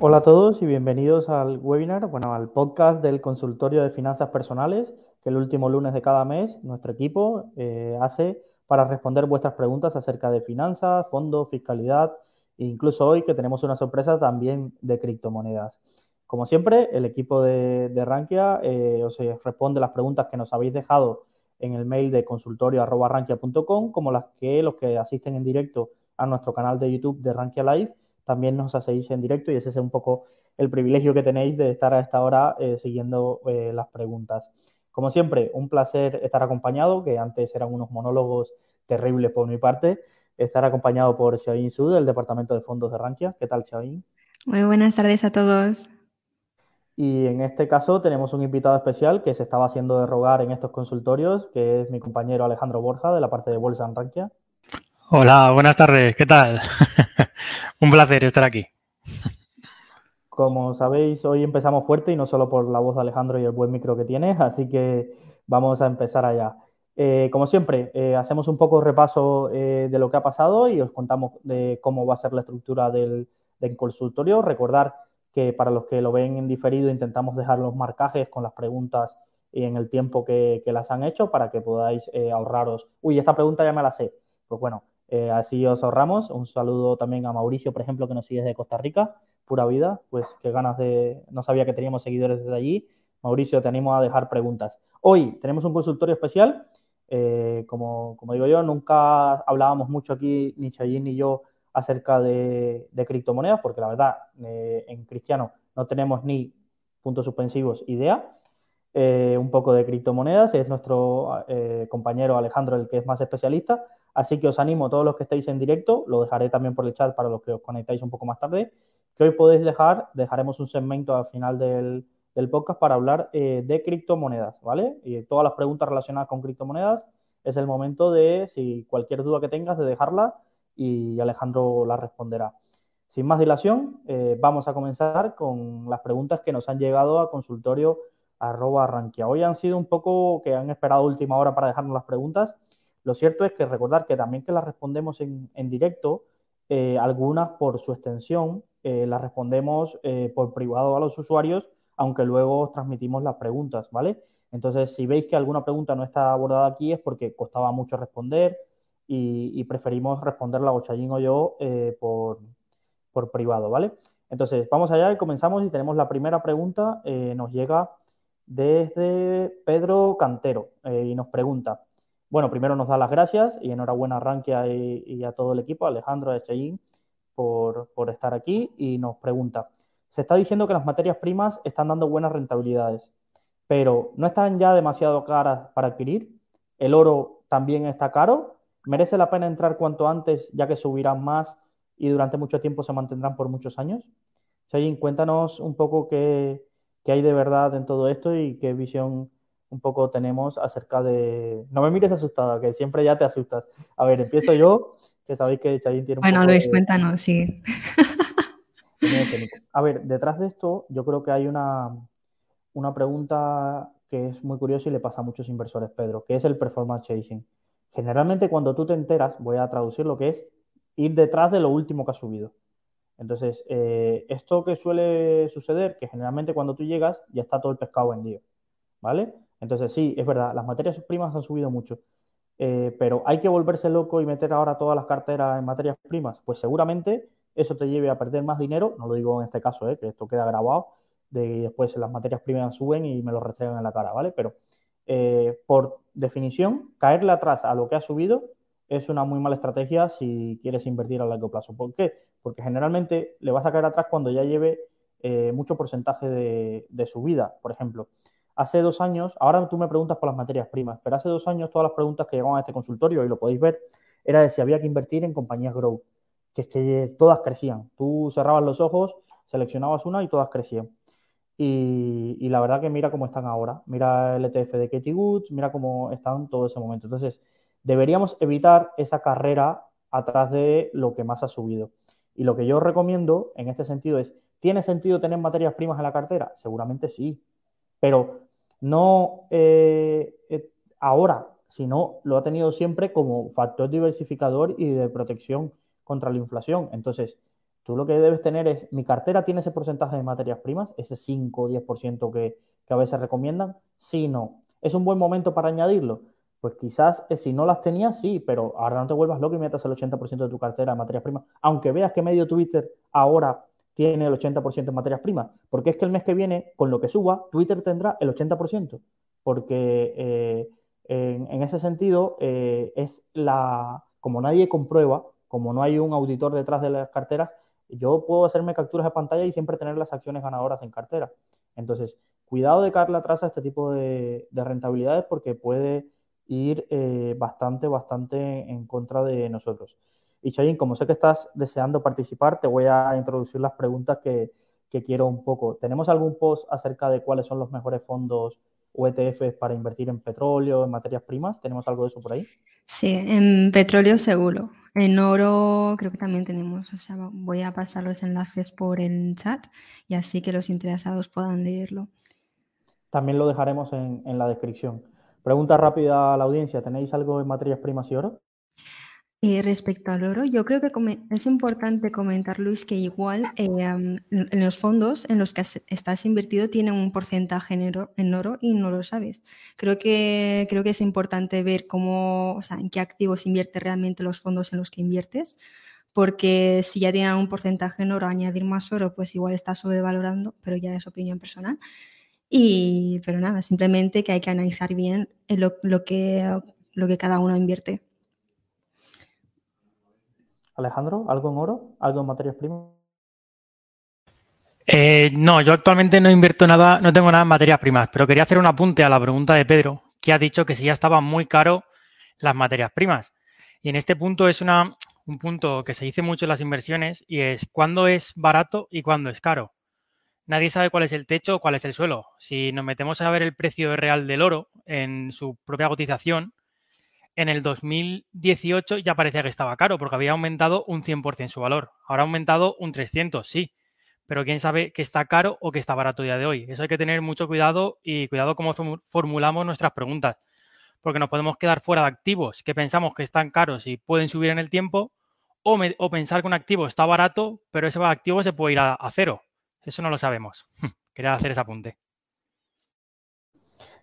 Hola a todos y bienvenidos al webinar, bueno, al podcast del consultorio de finanzas personales que el último lunes de cada mes nuestro equipo eh, hace para responder vuestras preguntas acerca de finanzas, fondos, fiscalidad e incluso hoy que tenemos una sorpresa también de criptomonedas. Como siempre, el equipo de, de Rankia eh, os responde las preguntas que nos habéis dejado en el mail de consultorio.rankia.com, como las que los que asisten en directo a nuestro canal de YouTube de Rankia Live también nos hacéis en directo y ese es un poco el privilegio que tenéis de estar a esta hora eh, siguiendo eh, las preguntas. Como siempre, un placer estar acompañado, que antes eran unos monólogos terribles por mi parte, estar acompañado por Xiaoyin Su del Departamento de Fondos de Rankia. ¿Qué tal, Xiaoyin? Muy buenas tardes a todos. Y en este caso tenemos un invitado especial que se estaba haciendo de rogar en estos consultorios, que es mi compañero Alejandro Borja de la parte de Bolsa en Rankia. Hola, buenas tardes, ¿qué tal? Un placer estar aquí. Como sabéis, hoy empezamos fuerte y no solo por la voz de Alejandro y el buen micro que tiene, así que vamos a empezar allá. Eh, como siempre, eh, hacemos un poco repaso eh, de lo que ha pasado y os contamos de cómo va a ser la estructura del, consultorio. Recordar que para los que lo ven en diferido intentamos dejar los marcajes con las preguntas y en el tiempo que, que las han hecho para que podáis ahorraros. Uy, esta pregunta ya me la sé. Pues bueno, eh, así os ahorramos. Un saludo también a Mauricio, por ejemplo, que nos sigue desde Costa Rica, pura vida. Pues qué ganas de. No sabía que teníamos seguidores desde allí. Mauricio, te animo a dejar preguntas. Hoy tenemos un consultorio especial. Eh, como, como, digo yo, nunca hablábamos mucho aquí, ni Chayín ni yo, acerca de, criptomonedas, porque la verdad, eh, en Cristiano no tenemos ni puntos suspensivos idea. un poco de criptomonedas, es nuestro compañero Alejandro el que es más especialista, Así que os animo, todos los que estéis en directo, lo dejaré también por el chat para los que os conectáis un poco más tarde, que hoy podéis dejar, dejaremos un segmento al final del, podcast para hablar eh, de criptomonedas, ¿vale? Y todas las preguntas relacionadas con criptomonedas es el momento de, si cualquier duda que tengas, de dejarla y Alejandro la responderá. Sin más dilación, eh, vamos a comenzar con las preguntas que nos han llegado a consultorio arroba Hoy han sido un poco que han esperado última hora para dejarnos las preguntas lo cierto es que recordar que también que las respondemos en, directo, eh, algunas por su extensión eh, las respondemos eh, por privado a los usuarios, aunque luego transmitimos las preguntas, ¿vale? Entonces, si veis que alguna pregunta no está abordada aquí es porque costaba mucho responder y, preferimos responderla o Chayín o yo por, por, privado, ¿vale? Entonces, vamos allá y comenzamos y tenemos la primera pregunta, nos llega desde Pedro Cantero y nos pregunta, bueno, primero nos da las gracias y enhorabuena a Rankia y, a todo el equipo, Alejandro, a Echellín, por, estar aquí y nos pregunta, se está diciendo que las materias primas están dando buenas rentabilidades, pero ¿no están ya demasiado caras para adquirir? ¿El oro también está caro? ¿Merece la pena entrar cuanto antes ya que subirán más y durante mucho tiempo se mantendrán por muchos años? Echellín, cuéntanos un poco qué, qué hay de verdad en todo esto y qué visión un poco tenemos acerca de... No me mires asustada, que siempre ya te asustas. A ver, empiezo yo, que sabéis que Chayín tiene un Bueno, Luis, cuéntanos, sí. A ver, detrás de esto yo creo que hay una, una pregunta que es muy curiosa y le pasa a muchos inversores, Pedro, que es el performance chasing. Generalmente cuando tú te enteras, voy a traducir lo que es ir detrás de lo último que ha subido. Entonces, eh, esto que suele suceder, que generalmente cuando tú llegas ya está todo el pescado vendido, ¿vale? Entonces, sí, es verdad, las materias primas han subido mucho. Eh, pero hay que volverse loco y meter ahora todas las carteras en materias primas. Pues seguramente eso te lleve a perder más dinero, no lo digo en este caso, eh, que esto queda grabado, de después las materias primas suben y me lo restregan en la cara, ¿vale? Pero eh, por definición, caerle atrás a lo que ha subido es una muy mala estrategia si quieres invertir a largo plazo. ¿Por qué? Porque generalmente le vas a caer atrás cuando ya lleve mucho porcentaje de, de subida, por ejemplo hace dos años, ahora tú me preguntas por las materias primas, pero hace dos años todas las preguntas que llegaban a este consultorio, y lo podéis ver, era de si había que invertir en compañías growth, que es que todas crecían. Tú cerrabas los ojos seleccionabas una y todas crecían. Y, la verdad que mira cómo están ahora. Mira el ETF de Katie Woods, mira cómo están todo ese momento. Entonces, deberíamos evitar esa carrera atrás de lo que más ha subido. Y lo que yo recomiendo en este sentido es, ¿tiene sentido tener materias primas en la cartera? Seguramente sí, pero no eh, eh, ahora, sino lo ha tenido siempre como factor diversificador y de protección contra la inflación. Entonces, tú lo que debes tener es, mi cartera tiene ese porcentaje de materias primas, ese 5 o 10% que, que a veces recomiendan, sí, no. ¿Es un buen momento para añadirlo? Pues quizás eh, si no las tenías, sí, pero ahora no te vuelvas loco y metas el 80% de tu cartera de materias primas, aunque veas que medio Twitter ahora tiene el 80% de materias primas, porque es que el mes que viene, con lo que suba, Twitter tendrá el 80%, porque eh, en, ese sentido eh, es la, como nadie comprueba, como no hay un auditor detrás de las carteras, yo puedo hacerme capturas de pantalla y siempre tener las acciones ganadoras en cartera. Entonces, cuidado de caerle atrás a este tipo de rentabilidades porque puede ir eh, bastante, bastante en contra de nosotros. Y Chayin, como sé que estás deseando participar, te voy a introducir las preguntas que, quiero un poco. ¿Tenemos algún post acerca de cuáles son los mejores fondos o ETFs para invertir en petróleo, en materias primas? ¿Tenemos algo de eso por ahí? Sí, en petróleo seguro. En oro creo que también tenemos. O sea, voy a pasar los enlaces por el chat y así que los interesados puedan leerlo. También lo dejaremos en, en la descripción. Pregunta rápida a la audiencia, ¿tenéis algo en materias primas y oro? Eh, respecto al oro, yo creo que es importante comentar, Luis, que igual eh, en los fondos en los que estás invertido tienen un porcentaje en oro, y no lo sabes. Creo que, creo que es importante ver cómo, o sea, en qué activos invierte realmente los fondos en los que inviertes, porque si ya tienen un porcentaje en oro, añadir más oro, pues igual está sobrevalorando, pero ya es opinión personal. Y, pero nada, simplemente que hay que analizar bien lo, que, lo que cada uno invierte. Alejandro, ¿algo en oro? ¿Algo en materias primas? Eh, no, yo actualmente no invierto nada, no tengo nada en materias primas, pero quería hacer un apunte a la pregunta de Pedro, que ha dicho que si ya estaban muy caro las materias primas. Y en este punto es una, un punto que se dice mucho en las inversiones y es cuándo es barato y cuándo es caro nadie sabe cuál es el techo o cuál es el suelo. Si nos metemos a ver el precio real del oro en su propia cotización, en el 2018 ya parecía que estaba caro porque había aumentado un 100% su valor. Ahora ha aumentado un 300, sí. Pero quién sabe que está caro o que está barato a día de hoy. Eso hay que tener mucho cuidado y cuidado cómo formulamos nuestras preguntas. Porque nos podemos quedar fuera de activos que pensamos que están caros y pueden subir en el tiempo o, pensar que un activo está barato, pero ese activo se puede ir a cero. Eso no lo sabemos. Quería hacer ese apunte.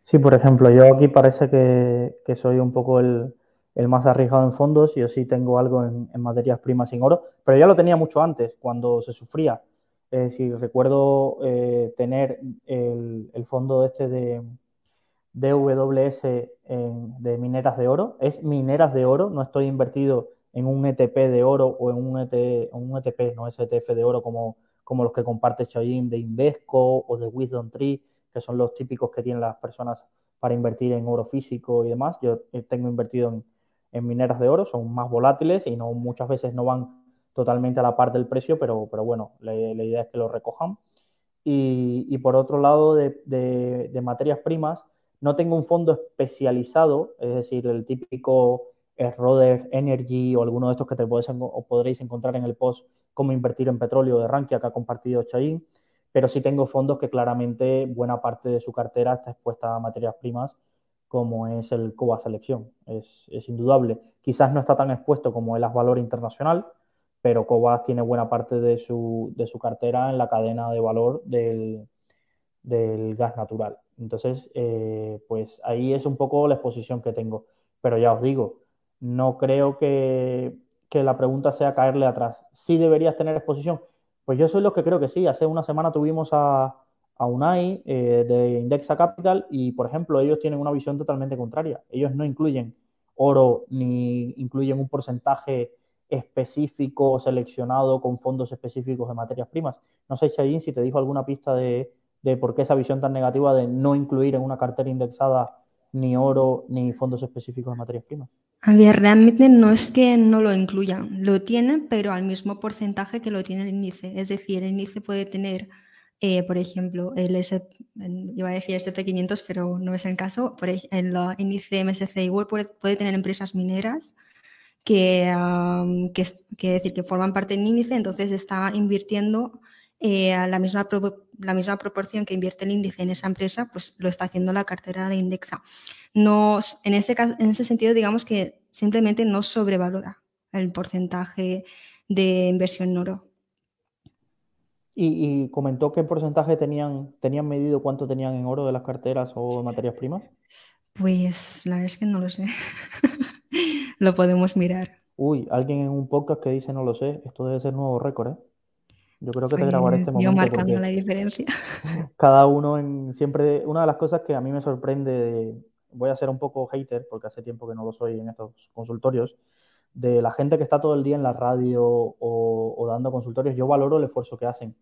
Sí, por ejemplo, yo aquí parece que, soy un poco el, más arriesgado en fondos. Yo sí tengo algo en, materias primas sin oro, pero ya lo tenía mucho antes, cuando se sufría. Eh, si recuerdo eh, tener el, fondo este de DWS de mineras de oro, es mineras de oro, no estoy invertido en un ETP de oro o en un, ET, un ETP, no es ETF de oro como como los que comparte Chayin de Invesco o de Wisdom Tree, que son los típicos que tienen las personas para invertir en oro físico y demás. Yo eh, tengo invertido en, mineras de oro, son más volátiles y no muchas veces no van totalmente a la par del precio, pero, pero bueno, la, idea es que lo recojan. Y, por otro lado, de, materias primas, no tengo un fondo especializado, es decir, el típico Roder Energy o alguno de estos que te puedes, o podréis encontrar en el post como invertir en petróleo de Rankia que ha compartido Chain, pero sí tengo fondos que claramente buena parte de su cartera está expuesta a materias primas, como es el COBA Selección. Es, indudable. Quizás no está tan expuesto como el Valor Internacional, pero Cobas tiene buena parte de su, de su cartera en la cadena de valor del, gas natural. Entonces, eh, pues ahí es un poco la exposición que tengo. Pero ya os digo, no creo que que la pregunta sea caerle atrás. ¿Sí deberías tener exposición? Pues yo soy lo que creo que sí. Hace una semana tuvimos a, a UNAI eh, de Indexa Capital y, por ejemplo, ellos tienen una visión totalmente contraria. Ellos no incluyen oro ni incluyen un porcentaje específico seleccionado con fondos específicos de materias primas. No sé, Chayin, si te dijo alguna pista de, de por qué esa visión tan negativa de no incluir en una cartera indexada ni oro ni fondos específicos de materias primas. A ver, realmente no es que no lo incluyan, lo tienen, pero al mismo porcentaje que lo tiene el índice. Es decir, el índice puede tener, eh, por ejemplo, el S, iba a decir SP500, pero no es el caso. Por el índice MSCI World puede, tener empresas mineras que, que, decir, que forman parte del índice, entonces está invirtiendo eh, la, misma la misma proporción que invierte el índice en esa empresa, pues lo está haciendo la cartera de Indexa. No, en, ese caso, en ese sentido, digamos que simplemente no sobrevalora el porcentaje de inversión en oro. ¿Y, comentó qué porcentaje tenían, tenían medido cuánto tenían en oro de las carteras o materias primas? Pues la verdad es que no lo sé. lo podemos mirar. Uy, alguien en un podcast que dice no lo sé. Esto debe ser nuevo récord, ¿eh? Yo creo que te grabaré este momento. Yo marcando la diferencia. Cada uno en siempre. Una de las cosas que a mí me sorprende, voy a ser un poco hater, porque hace tiempo que no lo soy en estos consultorios, de la gente que está todo el día en la radio o, dando consultorios. Yo valoro el esfuerzo que hacen,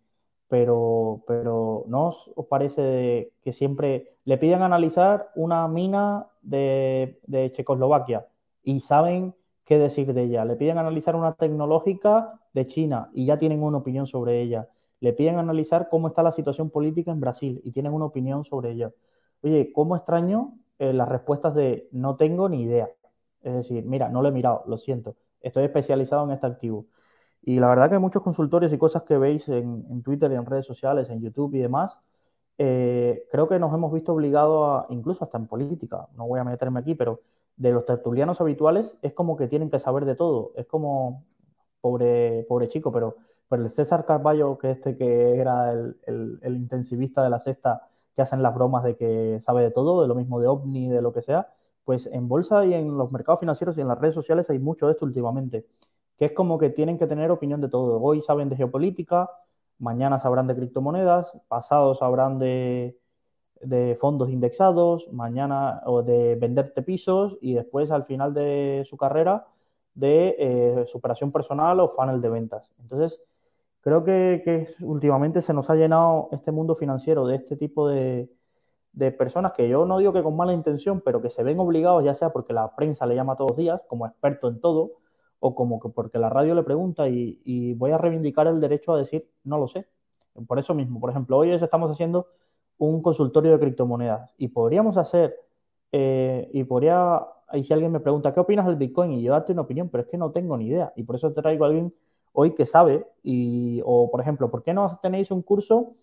pero, pero ¿no os parece que siempre le piden analizar una mina de, de Checoslovaquia y saben qué decir de ella. Le piden analizar una tecnológica de China y ya tienen una opinión sobre ella. Le piden analizar cómo está la situación política en Brasil y tienen una opinión sobre ella. Oye, ¿cómo extraño eh, las respuestas de no tengo ni idea? Es decir, mira, no lo he mirado, lo siento. Estoy especializado en este activo. Y la verdad que muchos consultorios y cosas que veis en, Twitter y en redes sociales, en YouTube y demás, eh, creo que nos hemos visto obligados a, incluso hasta en política, no voy a meterme aquí, pero de los tertulianos habituales es como que tienen que saber de todo. Es como, pobre, pobre chico, pero, pero el César Carballo, que este que era el, el, intensivista de la sexta, que hacen las bromas de que sabe de todo, de lo mismo de OVNI, de lo que sea, pues en bolsa y en los mercados financieros y en las redes sociales hay mucho de esto últimamente, que es como que tienen que tener opinión de todo. Hoy saben de geopolítica, mañana sabrán de criptomonedas, pasado sabrán de, de fondos indexados, mañana o de venderte pisos y después al final de su carrera de eh, superación personal o funnel de ventas. Entonces, creo que, últimamente se nos ha llenado este mundo financiero de este tipo de, personas que yo no digo que con mala intención, pero que se ven obligados, ya sea porque la prensa le llama todos los días como experto en todo, o como que porque la radio le pregunta y, voy a reivindicar el derecho a decir no lo sé. Por eso mismo, por ejemplo, hoy estamos haciendo un consultorio de criptomonedas y podríamos hacer, eh, y podría, y si alguien me pregunta, ¿qué opinas del Bitcoin? Y yo darte una opinión, pero es que no tengo ni idea. Y por eso te traigo a alguien hoy que sabe, y, o por ejemplo, ¿por qué no tenéis un curso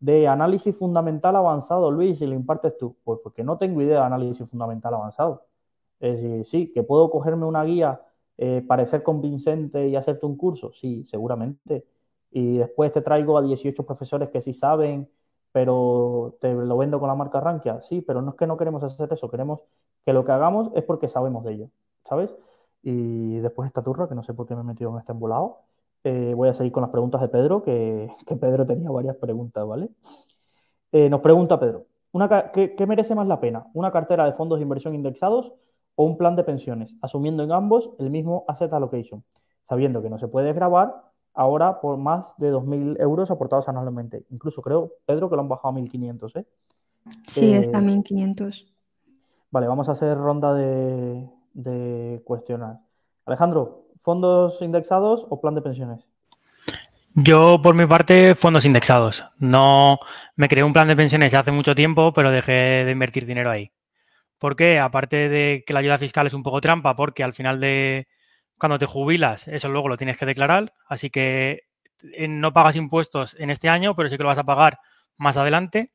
de análisis fundamental avanzado, Luis, y lo impartes tú? Pues porque no tengo idea de análisis fundamental avanzado. Es decir, sí, que puedo cogerme una guía, eh, parecer convincente y hacerte un curso, sí, seguramente. Y después te traigo a 18 profesores que sí saben, pero te lo vendo con la marca Rankia, sí, pero no es que no queremos hacer eso, queremos que lo que hagamos es porque sabemos de ello, ¿sabes? Y después esta turra, que no sé por qué me he metido en este embolado, eh, voy a seguir con las preguntas de Pedro, que, Pedro tenía varias preguntas, ¿vale? Eh, nos pregunta Pedro, una, ¿qué, ¿qué, merece más la pena? ¿Una cartera de fondos de inversión indexados o un plan de pensiones, asumiendo en ambos el mismo asset allocation, sabiendo que no se puede grabar ahora por más de 2.000 euros aportados anualmente. Incluso creo, Pedro, que lo han bajado a 1.500, ¿eh? Sí, está a 1.500. Vale, vamos a hacer ronda de, cuestionar. Alejandro, ¿fondos indexados o plan de pensiones? Yo, por mi parte, fondos indexados. No me creé un plan de pensiones hace mucho tiempo, pero dejé de invertir dinero ahí. ¿Por qué? Aparte de que la ayuda fiscal es un poco trampa, porque al final de, cuando te jubilas, eso luego lo tienes que declarar, así que eh, no pagas impuestos en este año, pero sí que lo vas a pagar más adelante.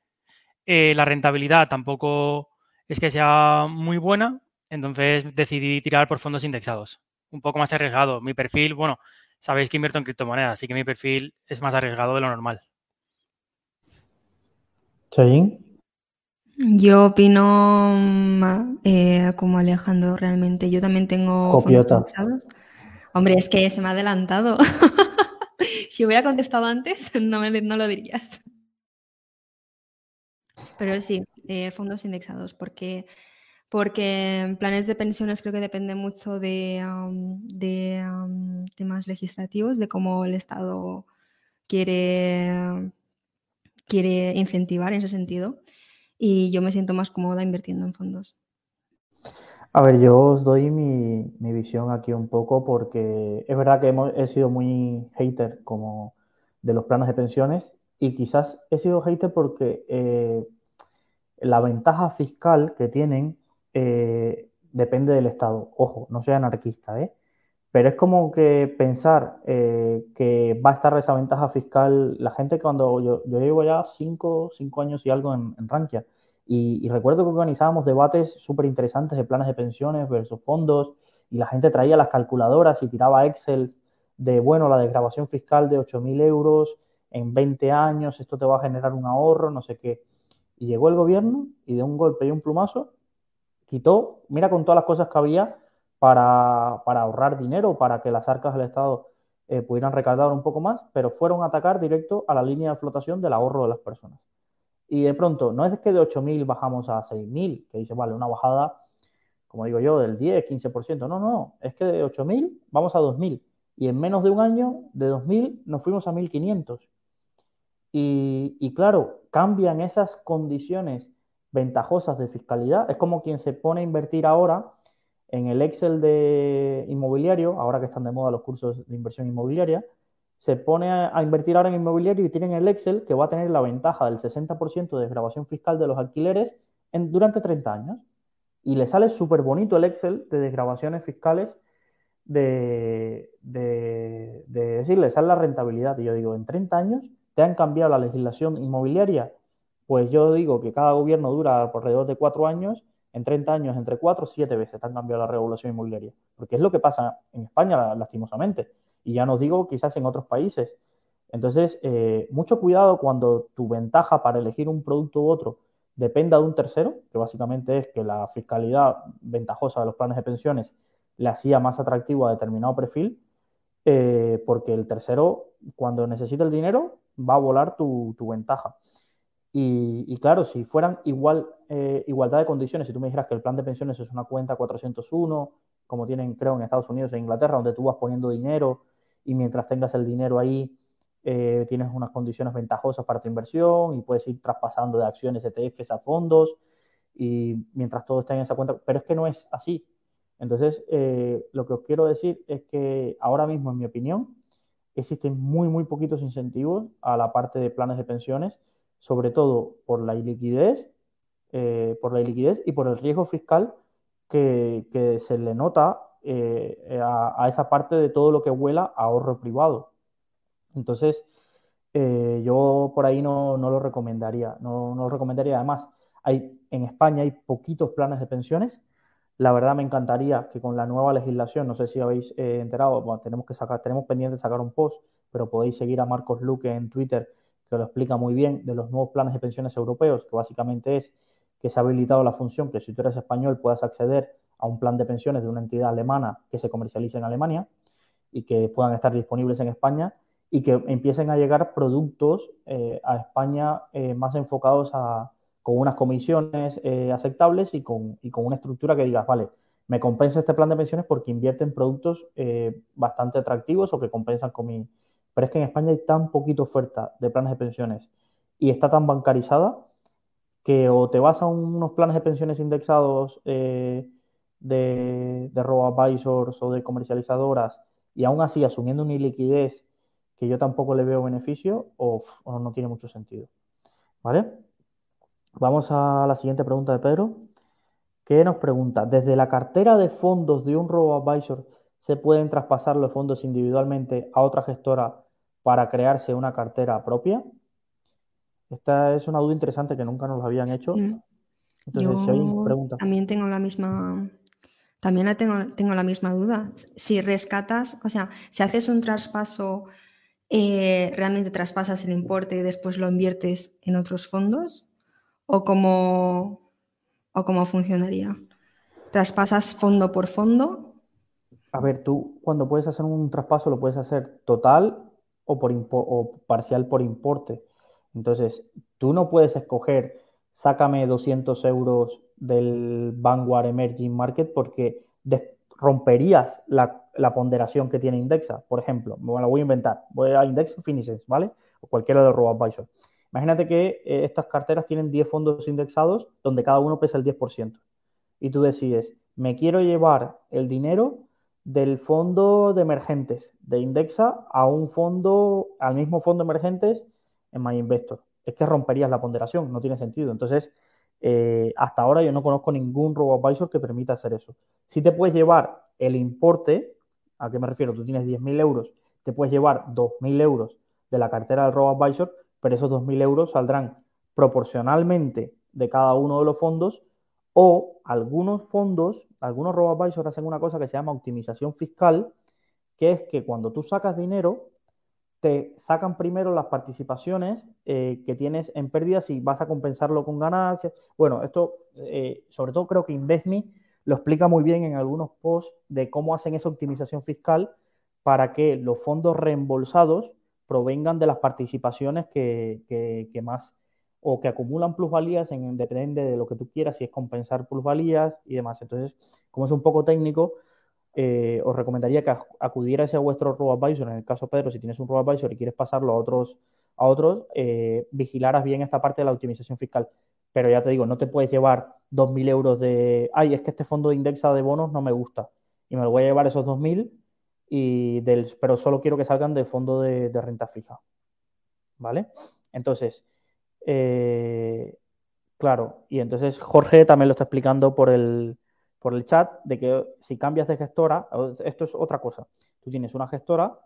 Eh, la rentabilidad tampoco es que sea muy buena, entonces decidí tirar por fondos indexados. Un poco más arriesgado. Mi perfil, bueno, sabéis que invierto en criptomonedas, así que mi perfil es más arriesgado de lo normal. ¿Chayín? Yo opino mm, eh, como Alejandro realmente. Yo también tengo Copiota. indexados. Hombre, es que se me ha adelantado. si hubiera contestado antes, no, me, no lo dirías. Pero sí, eh, fondos indexados, porque, porque planes de pensiones creo que depende mucho de, de temas legislativos, de cómo el Estado quiere, quiere incentivar en ese sentido. Y yo me siento más cómoda invirtiendo en fondos. A ver, yo os doy mi, visión aquí un poco porque es verdad que hemos, he sido muy hater como de los planes de pensiones y quizás he sido hater porque eh, la ventaja fiscal que tienen eh, depende del Estado. Ojo, no soy anarquista, ¿eh? Pero es como que pensar eh, que va a estar esa ventaja fiscal, la gente cuando yo, yo llevo ya cinco, cinco años y algo en, en y, recuerdo que organizábamos debates súper interesantes de planes de pensiones versus fondos, y la gente traía las calculadoras y tiraba Excel de, bueno, la desgrabación fiscal de 8.000 euros en 20 años, esto te va a generar un ahorro, no sé qué. Y llegó el gobierno y de un golpe y un plumazo quitó, mira con todas las cosas que había para, ahorrar dinero, para que las arcas del Estado eh, pudieran recaudar un poco más, pero fueron a atacar directo a la línea de flotación del ahorro de las personas. Y de pronto, no es que de 8.000 bajamos a 6.000, que dice, vale, una bajada, como digo yo, del 10, 15%. No, no, no, es que de 8.000 vamos a 2.000. Y en menos de un año, de 2.000 nos fuimos a 1.500. Y, claro, cambian esas condiciones ventajosas de fiscalidad. Es como quien se pone a invertir ahora en el Excel de inmobiliario, ahora que están de moda los cursos de inversión inmobiliaria, se pone a, invertir ahora en inmobiliario y tienen el Excel que va a tener la ventaja del 60% de desgrabación fiscal de los alquileres en, durante 30 años. Y le sale súper bonito el Excel de desgrabaciones fiscales de, de, de decir, le sale la rentabilidad. Y yo digo, en 30 años te han cambiado la legislación inmobiliaria pues yo digo que cada gobierno dura alrededor de cuatro años, en 30 años entre cuatro siete veces han cambiado la regulación inmobiliaria, porque es lo que pasa en España lastimosamente, y ya nos digo quizás en otros países. Entonces, eh, mucho cuidado cuando tu ventaja para elegir un producto u otro dependa de un tercero, que básicamente es que la fiscalidad ventajosa de los planes de pensiones le hacía más atractivo a determinado perfil, eh, porque el tercero, cuando necesita el dinero, va a volar tu ventaja. Y, claro, si fueran igual, eh, igualdad de condiciones, si tú me dijeras que el plan de pensiones es una cuenta 401, como tienen creo en Estados Unidos e Inglaterra, donde tú vas poniendo dinero y mientras tengas el dinero ahí eh, tienes unas condiciones ventajosas para tu inversión y puedes ir traspasando de acciones ETFs a fondos y mientras todo está en esa cuenta, pero es que no es así. Entonces, eh, lo que os quiero decir es que ahora mismo, en mi opinión, existen muy, muy poquitos incentivos a la parte de planes de pensiones sobre todo por la iliquidez, eh, por la iliquidez y por el riesgo fiscal que, se le nota eh, a, esa parte de todo lo que huela a ahorro privado. Entonces, eh, yo por ahí no, lo recomendaría, no, lo recomendaría. Además, hay, en España hay poquitos planes de pensiones. La verdad me encantaría que con la nueva legislación, no sé si habéis enterado, bueno, tenemos que sacar, tenemos pendiente sacar un post, pero podéis seguir a Marcos Luque en Twitter que lo explica muy bien, de los nuevos planes de pensiones europeos, que básicamente es que se ha habilitado la función que si tú eres español puedas acceder a un plan de pensiones de una entidad alemana que se comercialice en Alemania y que puedan estar disponibles en España y que empiecen a llegar productos eh, a España eh, más enfocados a, con unas comisiones eh, aceptables y con, y con una estructura que digas, vale, me compensa este plan de pensiones porque invierte en productos bastante atractivos o que compensan con mi, pero es que en España hay tan poquita oferta de planes de pensiones y está tan bancarizada que o te vas a unos planes de pensiones indexados eh, de, de robo-advisors o de comercializadoras y aún así asumiendo una iliquidez que yo tampoco le veo beneficio o, no tiene mucho sentido. ¿Vale? Vamos a la siguiente pregunta de Pedro, que nos pregunta, ¿desde la cartera de fondos de un robo-advisor se pueden traspasar los fondos individualmente a otra gestora para crearse una cartera propia? Esta es una duda interesante que nunca nos habían hecho. Entonces, si pregunta. También tengo la misma. También tengo, tengo la misma duda. Si rescatas, o sea, si haces un traspaso, eh, realmente traspasas el importe y después lo inviertes en otros fondos, o cómo, o cómo funcionaría. ¿Traspasas fondo por fondo? A ver, tú cuando puedes hacer un traspaso lo puedes hacer total o, por o parcial por importe. Entonces, tú no puedes escoger, sácame 200 euros del Vanguard Emerging Market porque romperías la, ponderación que tiene Indexa. Por ejemplo, me la voy a inventar, voy a Index Finishes, ¿vale? O cualquiera de los RoboAdvisor. Imagínate que eh, estas carteras tienen 10 fondos indexados donde cada uno pesa el 10%. Y tú decides, me quiero llevar el dinero del fondo de emergentes de Indexa a un fondo, al mismo fondo de emergentes en MyInvestor. Es que romperías la ponderación, no tiene sentido. Entonces, eh, hasta ahora yo no conozco ningún robo-advisor que permita hacer eso. Si te puedes llevar el importe, ¿a qué me refiero? Tú tienes 10.000 euros, te puedes llevar 2.000 euros de la cartera del robo-advisor, pero esos 2.000 euros saldrán proporcionalmente de cada uno de los fondos o algunos fondos, algunos robo-advisors hacen una cosa que se llama optimización fiscal, que es que cuando tú sacas dinero, te sacan primero las participaciones eh, que tienes en pérdidas y vas a compensarlo con ganancias. Bueno, esto eh, sobre todo creo que InvestMe lo explica muy bien en algunos posts de cómo hacen esa optimización fiscal para que los fondos reembolsados provengan de las participaciones que, más o que acumulan plusvalías, en, depende de lo que tú quieras, si es compensar plusvalías y demás. Entonces, como es un poco técnico, eh, os recomendaría que acudierais a vuestro robo-advisor. En el caso, Pedro, si tienes un robo-advisor y quieres pasarlo a otros, a otros eh, bien esta parte de la optimización fiscal. Pero ya te digo, no te puedes llevar 2.000 euros de, ay, es que este fondo de indexa de bonos no me gusta y me lo voy a llevar esos 2.000, y del, pero solo quiero que salgan del fondo de, renta fija. ¿Vale? Entonces, eh, claro, y entonces Jorge también lo está explicando por el, por el chat de que si cambias de gestora, esto es otra cosa. Tú tienes una gestora,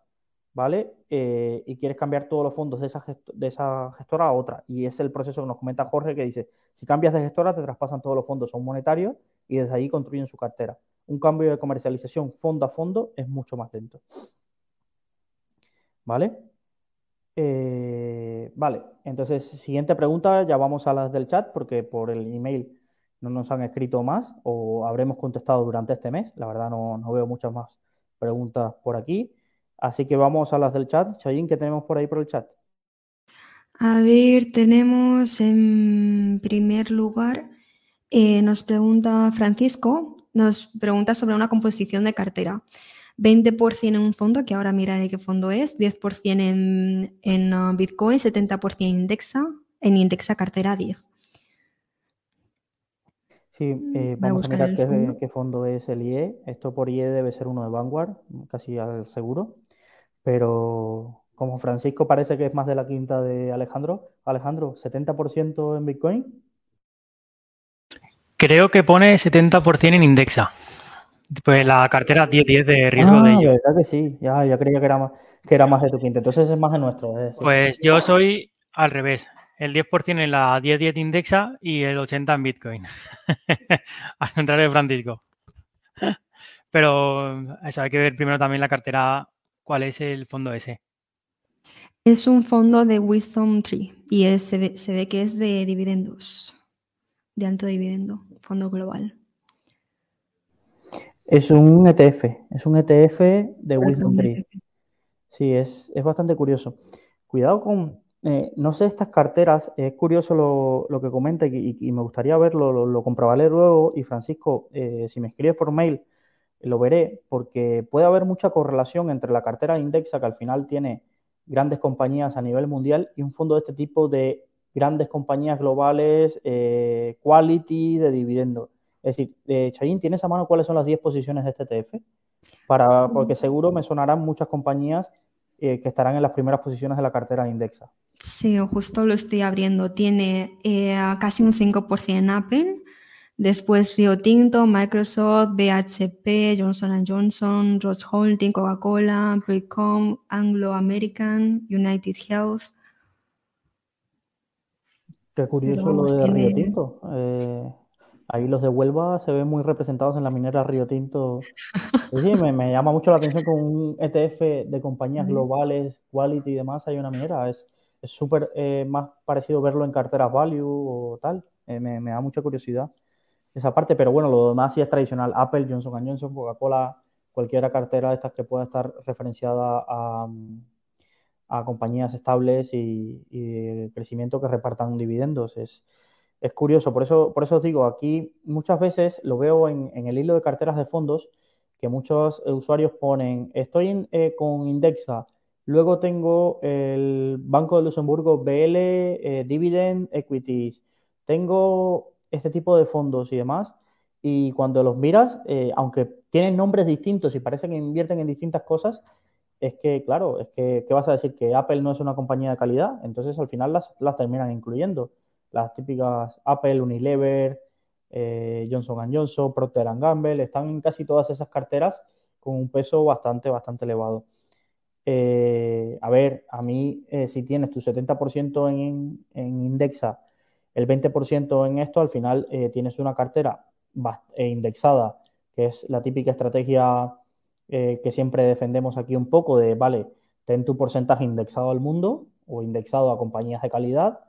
¿vale? Eh, y quieres cambiar todos los fondos de esa, de esa gestora a otra. Y es el proceso que nos comenta Jorge que dice, si cambias de gestora, te traspasan todos los fondos a un monetario y desde ahí construyen su cartera. Un cambio de comercialización fondo a fondo es mucho más lento. ¿Vale? Eh, vale, entonces, siguiente pregunta, ya vamos a las del chat porque por el email no nos han escrito más o habremos contestado durante este mes. La verdad no, veo muchas más preguntas por aquí. Así que vamos a las del chat. Chayin, ¿qué tenemos por ahí por el chat? A ver, tenemos en primer lugar, eh, nos pregunta Francisco, nos pregunta sobre una composición de cartera. 20% en un fondo, que ahora miraré qué fondo es, 10% en, en uh, Bitcoin, 70% en Indexa, en Indexa cartera 10. Sí, mm, eh, vamos a, mirar qué, fondo. es el IE. Esto por IE debe ser uno de Vanguard, casi al seguro. Pero como Francisco parece que es más de la quinta de Alejandro, Alejandro, ¿70% en Bitcoin? Creo que pone 70% en Indexa. Pues la cartera 10-10 de riesgo ah, de ello. verdad que sí, ya, ya creía que era, más, que era más de tu quinta. Entonces es más de nuestro. Pues yo soy al revés el 10% en la 10-10 Indexa y el 80% en Bitcoin. Al contrario de Francisco. Pero eso, hay que ver primero también la cartera, cuál es el fondo ese. Es un fondo de Wisdom Tree y se, ve, que es de dividendos, de alto dividendo, fondo global. Es un ETF, es un ETF de Wisdom Tree. E sí, es, es bastante curioso. Cuidado con, eh, no sé, estas carteras, es curioso lo, que comenta y, me gustaría verlo, lo, comprobaré luego. Y Francisco, eh, si me escribes por mail, lo veré, porque puede haber mucha correlación entre la cartera Indexa, que al final tiene grandes compañías a nivel mundial, y un fondo de este tipo de grandes compañías globales, eh, quality, de dividendo. Es decir, eh, Chayin, ¿tienes a mano cuáles son las 10 posiciones de este ETF? Para, porque seguro me sonarán muchas compañías que estarán en las primeras posiciones de la cartera Indexa. Sí, justo lo estoy abriendo. Tiene eh, casi un 5% en Apple, después Rio Tinto, Microsoft, BHP, Johnson Johnson, Roche Holding, Coca-Cola, Precom, Anglo American, United Health. Qué curioso lo de Río Tinto. Eh, ahí los de Huelva se ven muy representados en la minera Río Tinto. Sí, me, me, llama mucho la atención con un ETF de compañías globales, quality y demás, hay una minera. Es, es súper eh, más parecido verlo en carteras value o tal. Eh, me, da mucha curiosidad esa parte, pero bueno, lo demás sí es tradicional. Apple, Johnson Johnson, Coca-Cola, cualquier cartera de estas que pueda estar referenciada a, compañías estables y, y, crecimiento que repartan dividendos. Es, es curioso, por eso, por eso os digo, aquí muchas veces lo veo en, el hilo de carteras de fondos que muchos usuarios ponen, estoy eh, con Indexa, Luego tengo el Banco de Luxemburgo, BL, eh, Dividend Equities. Tengo este tipo de fondos y demás. y cuando los miras, eh, aunque tienen nombres distintos y parece que invierten en distintas cosas, es que, claro, es que, ¿qué vas a decir? Que Apple no es una compañía de calidad, entonces al final las, las terminan incluyendo. Las típicas Apple, Unilever, eh, Johnson Johnson, Procter Gamble, están en casi todas esas carteras con un peso bastante, bastante elevado. Eh, a ver, a mí, eh, si tienes tu 70% en, en, Indexa, el 20% en esto, al final tienes una cartera indexada, que es la típica estrategia que siempre defendemos aquí un poco de, vale, ten tu porcentaje indexado al mundo o indexado a compañías de calidad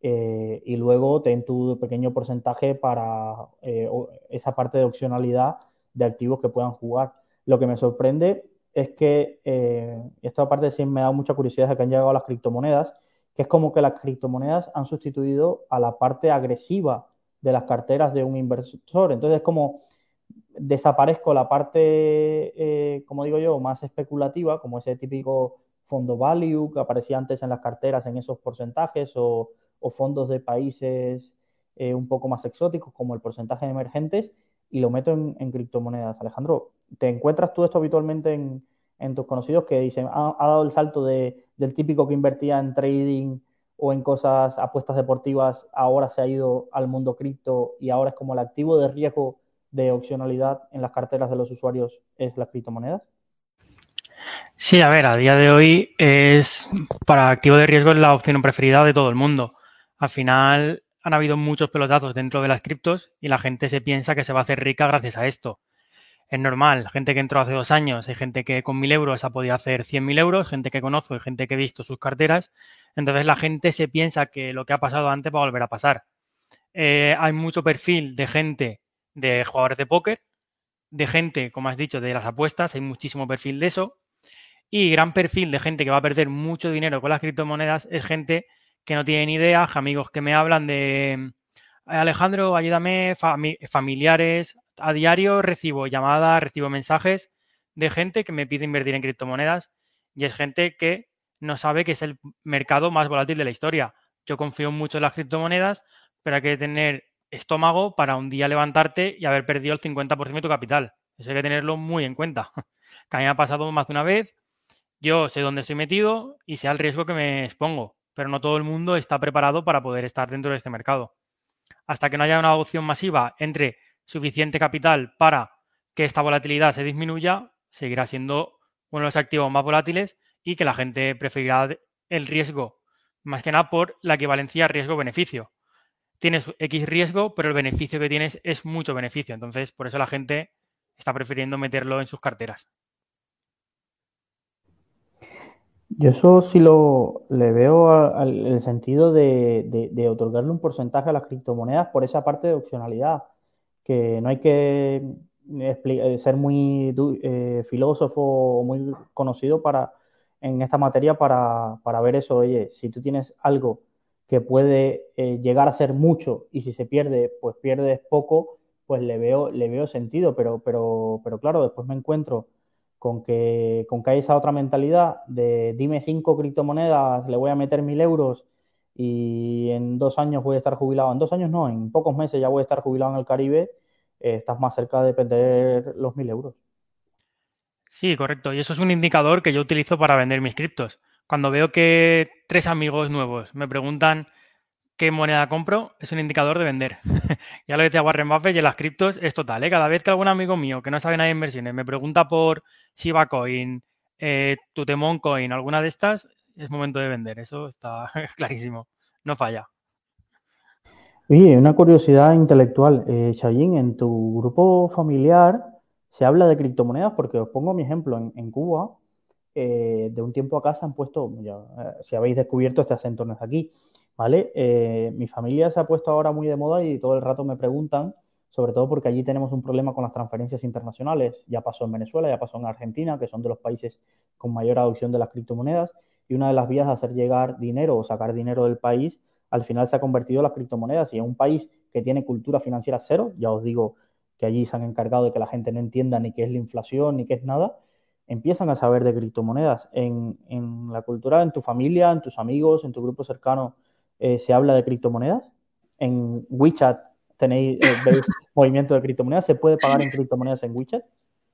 eh, y luego ten tu pequeño porcentaje para eh, esa parte de opcionalidad de activos que puedan jugar. Lo que me sorprende es que, eh, esta parte sí me da mucha curiosidad de que han llegado las criptomonedas, que es como que las criptomonedas han sustituido a la parte agresiva de las carteras de un inversor. Entonces, como desaparezco la parte, como digo yo, más especulativa, como ese típico fondo value que aparecía antes en las carteras en esos porcentajes o fondos de países eh, un poco más exóticos, como el porcentaje de emergentes, y lo meto en, criptomonedas. Alejandro, ¿te encuentras tú esto habitualmente en, tus conocidos que dicen, ha, dado el salto de, del típico que invertía en trading o en cosas, apuestas deportivas, ahora se ha ido al mundo cripto y ahora es como el activo de riesgo de opcionalidad en las carteras de los usuarios es las criptomonedas? Sí, a ver, a día de hoy es para activo de riesgo es la opción preferida de todo el mundo. Al final han habido muchos pelotazos dentro de las criptos y la gente se piensa que se va a hacer rica gracias a esto. Es normal, gente que entró hace dos años, hay gente que con mil euros ha podido hacer cien mil euros, gente que conozco y gente que he visto sus carteras. Entonces la gente se piensa que lo que ha pasado antes va a volver a pasar. Eh, hay mucho perfil de gente de jugadores de póker, de gente, como has dicho, de las apuestas, hay muchísimo perfil de eso. Y gran perfil de gente que va a perder mucho dinero con las criptomonedas es gente que no tienen idea, amigos que me hablan de Alejandro, ayúdame, familiares, a diario recibo llamadas, recibo mensajes de gente que me pide invertir en criptomonedas y es gente que no sabe que es el mercado más volátil de la historia. Yo confío mucho en las criptomonedas, pero hay que tener estómago para un día levantarte y haber perdido el 50% de tu capital. Eso hay que tenerlo muy en cuenta. Que a mí me ha pasado más de una vez. Yo sé dónde estoy metido y sé el riesgo que me expongo pero no todo el mundo está preparado para poder estar dentro de este mercado. Hasta que no haya una adopción masiva entre suficiente capital para que esta volatilidad se disminuya, seguirá siendo uno de los activos más volátiles y que la gente preferirá el riesgo, más que nada por la equivalencia riesgo-beneficio. Tienes X riesgo, pero el beneficio que tienes es mucho beneficio. Entonces, por eso la gente está prefiriendo meterlo en sus carteras. Yo eso sí lo le veo al sentido de, otorgarle un porcentaje a las criptomonedas por esa parte de opcionalidad, que no hay que eh, ser muy eh, filósofo o muy conocido para, en esta materia para, ver eso. Oye, si tú tienes algo que puede eh, llegar a ser mucho y si se pierde, pues pierdes poco, pues le veo, le veo sentido, pero, pero, pero claro, después me encuentro con que, con que hay esa otra mentalidad de dime cinco criptomonedas, le voy a meter mil euros y en dos años voy a estar jubilado. En dos años no, en pocos meses ya voy a estar jubilado en el Caribe, eh, estás más cerca de perder los mil euros. Sí, correcto. Y eso es un indicador que yo utilizo para vender mis criptos. Cuando veo que tres amigos nuevos me preguntan qué moneda compro, es un indicador de vender. ya lo decía Warren Buffett y en las criptos es total. ¿eh? Cada vez que algún amigo mío que no sabe nada de inversiones me pregunta por Shiba Coin, eh, Tutemon Coin, alguna de estas, es momento de vender. Eso está clarísimo. No falla. Oye, una curiosidad intelectual. Eh, en tu grupo familiar se habla de criptomonedas porque os pongo mi ejemplo. En, Cuba, eh, de un tiempo acá se han puesto, ya, eh, si habéis descubierto este acento aquí, ¿vale? Eh, mi familia se ha puesto ahora muy de moda y todo el rato me preguntan, sobre todo porque allí tenemos un problema con las transferencias internacionales. Ya pasó en Venezuela, ya pasó en Argentina, que son de los países con mayor adopción de las criptomonedas. Y una de las vías de hacer llegar dinero o sacar dinero del país, al final se ha convertido en las criptomonedas. Y en un país que tiene cultura financiera cero, ya os digo que allí se han encargado de que la gente no entienda ni qué es la inflación ni qué es nada, empiezan a saber de criptomonedas. En, en la cultura, en tu familia, en tus amigos, en tu grupo cercano, eh, se habla de criptomonedas. En WeChat tenéis, eh, movimiento de criptomonedas. ¿Se puede pagar en criptomonedas en WeChat?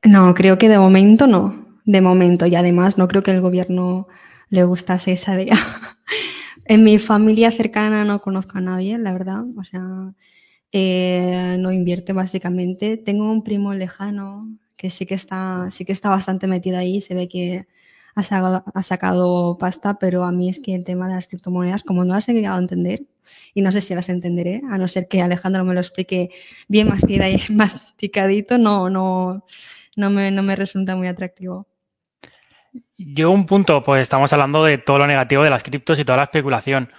No, creo que de momento no. De momento. Y además no creo que el gobierno le gustase esa idea. en mi familia cercana no conozco a nadie, la verdad. O sea, eh, no invierte básicamente. Tengo un primo lejano que sí que está, sí que está bastante metido ahí. Se ve que ha sacado, ha sacado pasta, pero a mí es que el tema de las criptomonedas, como no las he llegado a entender, y no sé si las entenderé, a no ser que Alejandro me lo explique bien masticadito, no, no, no, me, no me resulta muy atractivo. Yo un punto, pues estamos hablando de todo lo negativo de las criptos y toda la especulación.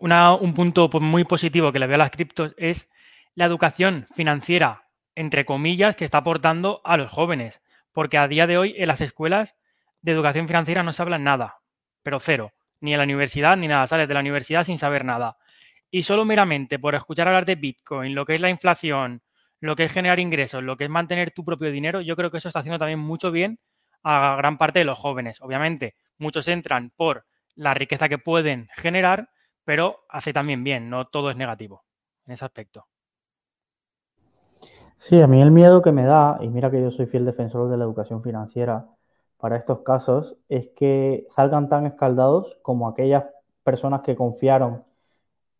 Una, un punto pues, muy positivo que le veo a las criptos es la educación financiera, entre comillas, que está aportando a los jóvenes. Porque a día de hoy en las escuelas de educación financiera no se habla nada, pero cero. Ni en la universidad ni nada. Sales de la universidad sin saber nada. Y solo meramente por escuchar hablar de Bitcoin, lo que es la inflación, lo que es generar ingresos, lo que es mantener tu propio dinero, yo creo que eso está haciendo también mucho bien a gran parte de los jóvenes. Obviamente, muchos entran por la riqueza que pueden generar, pero hace también bien, no todo es negativo en ese aspecto. Sí, a mí el miedo que me da, y mira que yo soy fiel defensor de la educación financiera para estos casos, es que salgan tan escaldados como aquellas personas que confiaron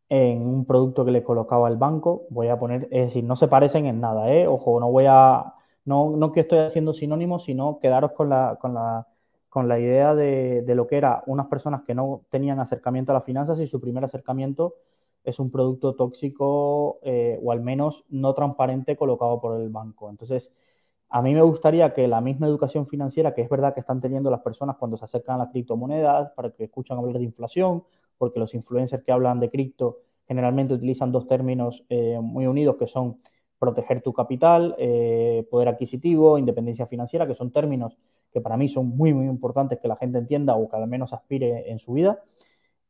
en un producto que le colocaba el banco. Voy a poner, es decir, no se parecen en nada, ¿eh? Ojo, no voy a, no, no que estoy haciendo sinónimos, sino quedaros con la, con la, con la idea de, de, lo que era unas personas que no tenían acercamiento a las finanzas y su primer acercamiento es un producto tóxico eh, o al menos no transparente colocado por el banco. Entonces, a mí me gustaría que la misma educación financiera, que es verdad que están teniendo las personas cuando se acercan a las criptomonedas, para que escuchan hablar de inflación, porque los influencers que hablan de cripto generalmente utilizan dos términos eh, muy unidos que son proteger tu capital, eh, poder adquisitivo, independencia financiera, que son términos que para mí son muy, muy importantes que la gente entienda o que al menos aspire en su vida.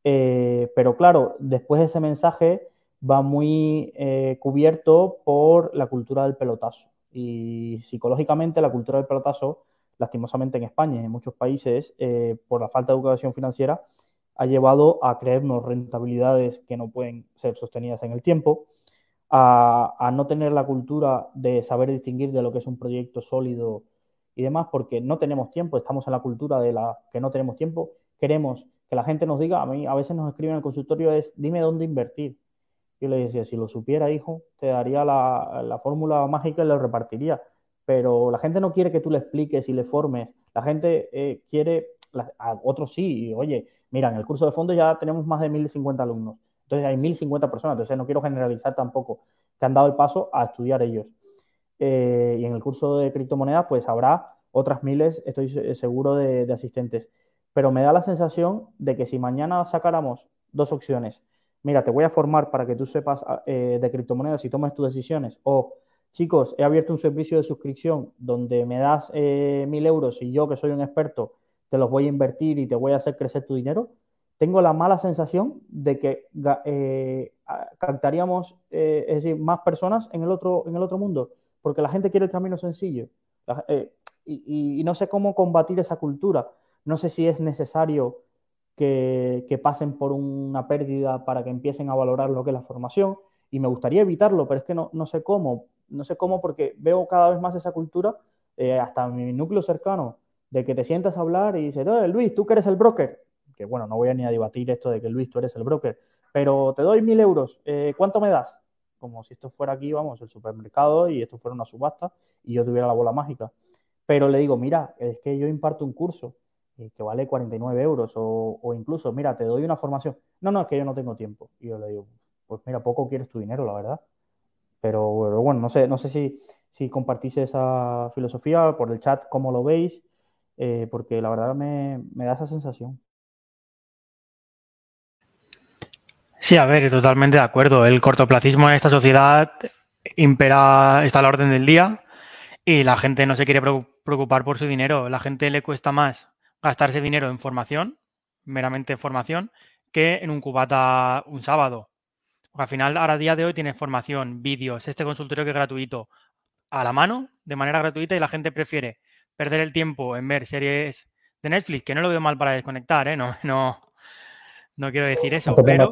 Eh, pero claro, después ese mensaje va muy cubierto por la cultura del pelotazo. Y psicológicamente la cultura del pelotazo, lastimosamente en España y en muchos países, por la falta de educación financiera, ha llevado a creernos rentabilidades que no pueden ser sostenidas en el tiempo, a, no tener la cultura de saber distinguir de lo que es un proyecto sólido y demás, porque no tenemos tiempo, estamos en la cultura de la que no tenemos tiempo, queremos que la gente nos diga, a mí a veces nos escriben en el consultorio es, dime dónde invertir. Yo le decía, si lo supiera, hijo, te daría la, fórmula mágica y lo repartiría. Pero la gente no quiere que tú le expliques y le formes. La gente eh, quiere, a otros sí, oye, mira, en el curso de fondo ya tenemos más de 1.050 alumnos. Entonces hay 1.050 personas, entonces no quiero generalizar tampoco que han dado el paso a estudiar ellos. Eh, y en el curso de criptomonedas, pues habrá otras miles, estoy seguro, de, asistentes. Pero me da la sensación de que si mañana sacáramos dos opciones, mira, te voy a formar para que tú sepas eh, de criptomonedas y tomes tus decisiones, o chicos, he abierto un servicio de suscripción donde me das eh, mil euros y yo, que soy un experto, te los voy a invertir y te voy a hacer crecer tu dinero, tengo la mala sensación de que eh, captaríamos, eh, es decir, más personas en el, otro, en el otro mundo, porque la gente quiere el camino sencillo. Y, no sé cómo combatir esa cultura. No sé si es necesario que, pasen por una pérdida para que empiecen a valorar lo que es la formación. Y me gustaría evitarlo, pero es que no, no sé cómo. No sé cómo porque veo cada vez más esa cultura, hasta mi núcleo cercano, de que te sientas a hablar y dices, Luis, tú que eres el broker, que bueno, no voy a ni a debatir esto de que Luis, tú eres el broker, pero te doy mil euros, eh, ¿cuánto me das? Como si esto fuera aquí, vamos, el supermercado y esto fuera una subasta y yo tuviera la bola mágica. Pero le digo, mira, es que yo imparto un curso eh, que vale 49 euros o, incluso, mira, te doy una formación. No, no, es que yo no tengo tiempo. Y yo le digo, pues mira, poco quieres tu dinero, la verdad. Pero, bueno, no sé, no sé si, si compartís esa filosofía por el chat, cómo lo veis. Eh, porque la verdad me, da esa sensación. Sí, a ver, totalmente de acuerdo. El cortoplacismo en esta sociedad impera, está a la orden del día y la gente no se quiere preocupar por su dinero. La gente le cuesta más gastarse dinero en formación, meramente en formación, que en un cubata un sábado. Porque al final, ahora a día de hoy tienes formación, vídeos, este consultorio que es gratuito a la mano, de manera gratuita, y la gente prefiere perder el tiempo en ver series de Netflix, que no lo veo mal para desconectar, ¿eh? No, no, no quiero decir eso. pero...